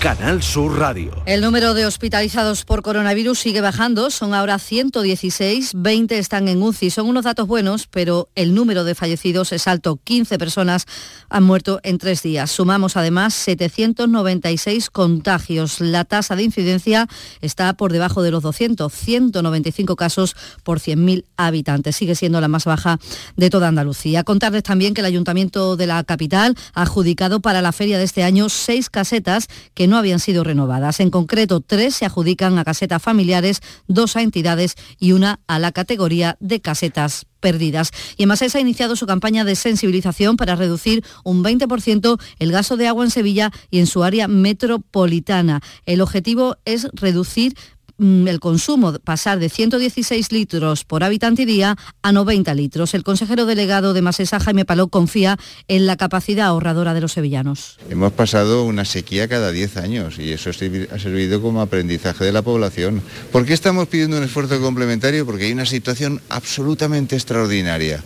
Canal Sur Radio. El número de hospitalizados por coronavirus sigue bajando, son ahora 116, 20 están en UCI. Son unos datos buenos, pero el número de fallecidos es alto. 15 personas han muerto en tres días. Sumamos además 796 contagios. La tasa de incidencia está por debajo de los 200, 195 casos por 100.000 habitantes. Sigue siendo la más baja de toda Andalucía. Contarles también que el Ayuntamiento de la capital ha adjudicado para la feria de este año seis casetas que no habían sido renovadas. En concreto, tres se adjudican a casetas familiares, dos a entidades y una a la categoría de casetas perdidas. Y Emasesa ha iniciado su campaña de sensibilización para reducir un 20% el gasto de agua en Sevilla y en su área metropolitana. El objetivo es reducir el consumo pasar de 116 litros por habitante y día a 90 litros. El consejero delegado de Masesa, Jaime Paló, confía en la capacidad ahorradora de los sevillanos. Hemos pasado una sequía cada 10 años y eso ha servido como aprendizaje de la población. ¿Por qué estamos pidiendo un esfuerzo complementario? Porque hay una situación absolutamente extraordinaria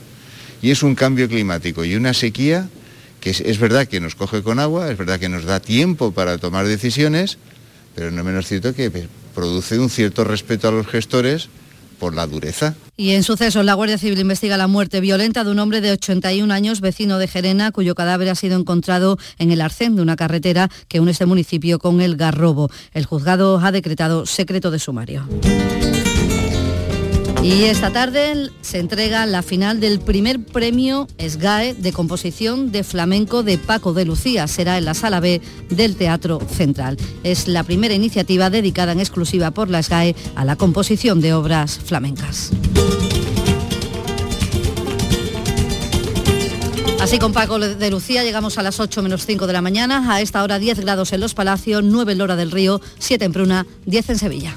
y es un cambio climático y una sequía que es, verdad que nos coge con agua, es verdad que nos da tiempo para tomar decisiones, pero no menos cierto que produce un cierto respeto a los gestores por la dureza. Y en sucesos, la Guardia Civil investiga la muerte violenta de un hombre de 81 años, vecino de Gerena, cuyo cadáver ha sido encontrado en el arcén de una carretera que une este municipio con el Garrobo. El juzgado ha decretado secreto de sumario. Y esta tarde se entrega la final del primer premio SGAE de composición de flamenco de Paco de Lucía. Será en la sala B del Teatro Central. Es la primera iniciativa dedicada en exclusiva por la SGAE a la composición de obras flamencas. Así con Paco de Lucía llegamos a las 8 menos 5 de la mañana. A esta hora 10 grados en Los Palacios, 9 en Lora del Río, 7 en Pruna, 10 en Sevilla.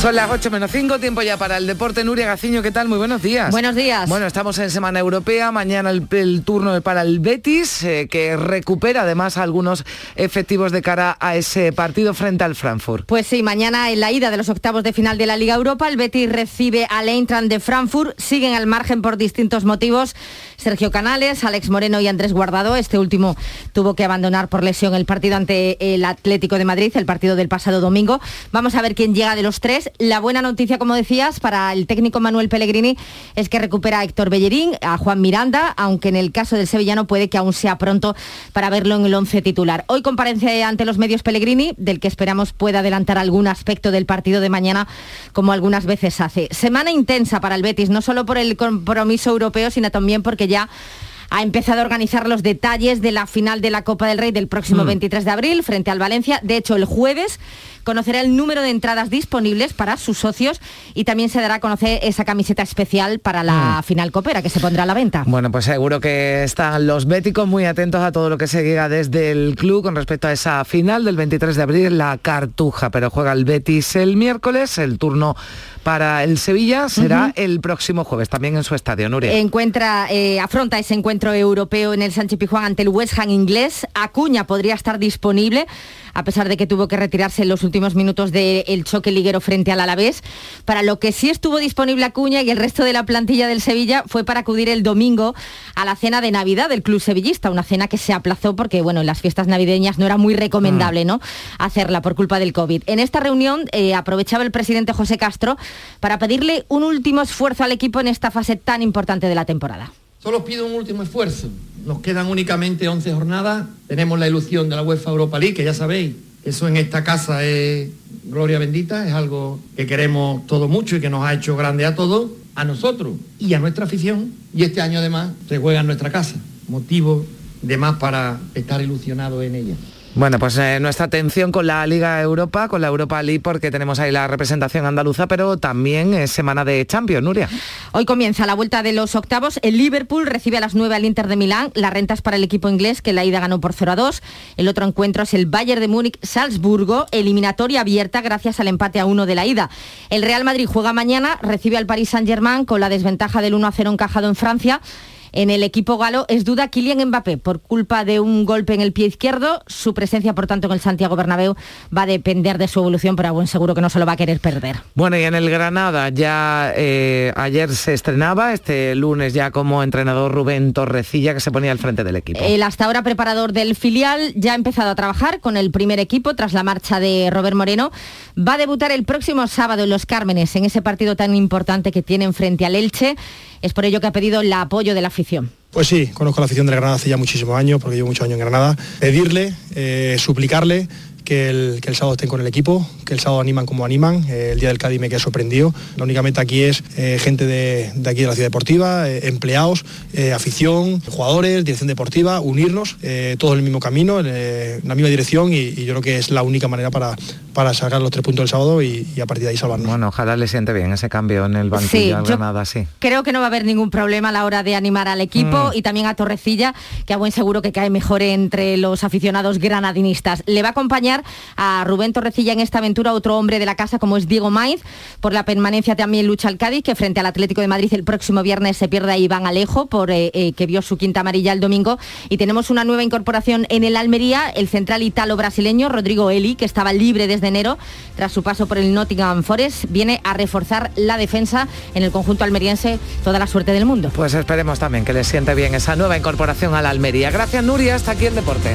Son las 8 menos 5, tiempo ya para el deporte. Nuria Gaciño, ¿qué tal? Muy buenos días. Buenos días. Bueno, estamos en Semana Europea, mañana el, turno para el Betis, eh, que recupera además algunos efectivos de cara a ese partido frente al Frankfurt. Pues sí, mañana en la ida de los octavos de final de la Liga Europa, el Betis recibe al Eintracht de Frankfurt, siguen al margen por distintos motivos. Sergio Canales, Alex Moreno y Andrés Guardado, este último tuvo que abandonar por lesión el partido ante el Atlético de Madrid, el partido del pasado domingo. Vamos a ver quién llega de los tres la buena noticia, como decías, para el técnico Manuel Pellegrini es que recupera a Héctor Bellerín, a Juan Miranda, aunque en el caso del sevillano puede que aún sea pronto para verlo en el once titular. Hoy comparece ante los medios Pellegrini, del que esperamos pueda adelantar algún aspecto del partido de mañana, como algunas veces hace. Semana intensa para el Betis, no solo por el compromiso europeo, sino también porque ya ha empezado a organizar los detalles de la final de la Copa del Rey del próximo 23 mm. de abril frente al Valencia. De hecho, el jueves conocerá el número de entradas disponibles para sus socios y también se dará a conocer esa camiseta especial para la mm. final copera que se pondrá a la venta. Bueno, pues seguro que están los béticos muy atentos a todo lo que se diga desde el club con respecto a esa final del 23 de abril, la Cartuja, pero juega el Betis el miércoles, el turno para el Sevilla será el próximo jueves, también en su estadio, Nuria. Encuentra, eh, afronta ese encuentro europeo en el Sánchez Pizjuán ante el West Ham inglés. Acuña podría estar disponible a pesar de que tuvo que retirarse en los últimos minutos del choque liguero frente al Alavés. Para lo que sí estuvo disponible Acuña y el resto de la plantilla del Sevilla fue para acudir el domingo a la cena de Navidad del club sevillista, una cena que se aplazó porque bueno, en las fiestas navideñas no era muy recomendable, mm. ¿no? hacerla por culpa del COVID. En esta reunión eh, aprovechaba el presidente José Castro para pedirle un último esfuerzo al equipo en esta fase tan importante de la temporada. Solo pido un último esfuerzo. Nos quedan únicamente 11 jornadas. Tenemos la ilusión de la UEFA Europa League, que ya sabéis, eso en esta casa es gloria bendita, es algo que queremos todo mucho y que nos ha hecho grande a todos, a nosotros y a nuestra afición. Y este año además se juega en nuestra casa, motivo de más para estar ilusionado en ella. Bueno, pues eh, nuestra atención con la Liga Europa, con la Europa League, porque tenemos ahí la representación andaluza, pero también es semana de Champions, Nuria. Hoy comienza la vuelta de los octavos. El Liverpool recibe a las 9 al Inter de Milán. La renta es para el equipo inglés, que la ida ganó por 0 a 2. El otro encuentro es el Bayern de Múnich-Salzburgo, eliminatoria abierta gracias al empate a 1 de la ida. El Real Madrid juega mañana, recibe al Paris Saint-Germain con la desventaja del 1 a 0 encajado en Francia. En el equipo galo es duda Kylian Mbappé por culpa de un golpe en el pie izquierdo. Su presencia, por tanto, en el Santiago Bernabéu va a depender de su evolución, pero a buen seguro que no se lo va a querer perder. Bueno, y en el Granada ya eh, ayer se estrenaba, este lunes ya como entrenador Rubén Torrecilla, que se ponía al frente del equipo. El hasta ahora preparador del filial ya ha empezado a trabajar con el primer equipo tras la marcha de Robert Moreno. Va a debutar el próximo sábado en Los Cármenes, en ese partido tan importante que tienen frente al Elche. Es por ello que ha pedido el apoyo de la afición. Pues sí, conozco la afición de Granada hace ya muchísimos años, porque llevo muchos años en Granada. Pedirle, eh, suplicarle que el, que el sábado estén con el equipo, que el sábado animan como animan. Eh, el día del Cádiz me quedé sorprendido. La única meta aquí es eh, gente de, de aquí de la ciudad deportiva, eh, empleados, eh, afición, jugadores, dirección deportiva, unirnos, eh, todos en el mismo camino, en eh, la misma dirección y, y yo creo que es la única manera para, para sacar los tres puntos del sábado y, y a partir de ahí salvarnos. Bueno, ojalá le siente bien ese cambio en el banquillo Sí, al Granada, sí. Creo que no va a haber ningún problema a la hora de animar al equipo Mm. y también a Torrecilla, que a buen seguro que cae mejor entre los aficionados granadinistas. Le va a a Rubén Torrecilla en esta aventura otro hombre de la casa como es Diego Maiz. Por la permanencia también lucha el Cádiz, que frente al Atlético de Madrid el próximo viernes se pierde a Iván Alejo, por eh, eh, que vio su quinta amarilla el domingo. Y tenemos una nueva incorporación en el Almería, el central italo-brasileño Rodrigo Eli, que estaba libre desde enero tras su paso por el Nottingham Forest, viene a reforzar la defensa en el conjunto almeriense. Toda la suerte del mundo. Pues esperemos también que le siente bien esa nueva incorporación a la Almería. Gracias, Nuria. Hasta aquí el deporte.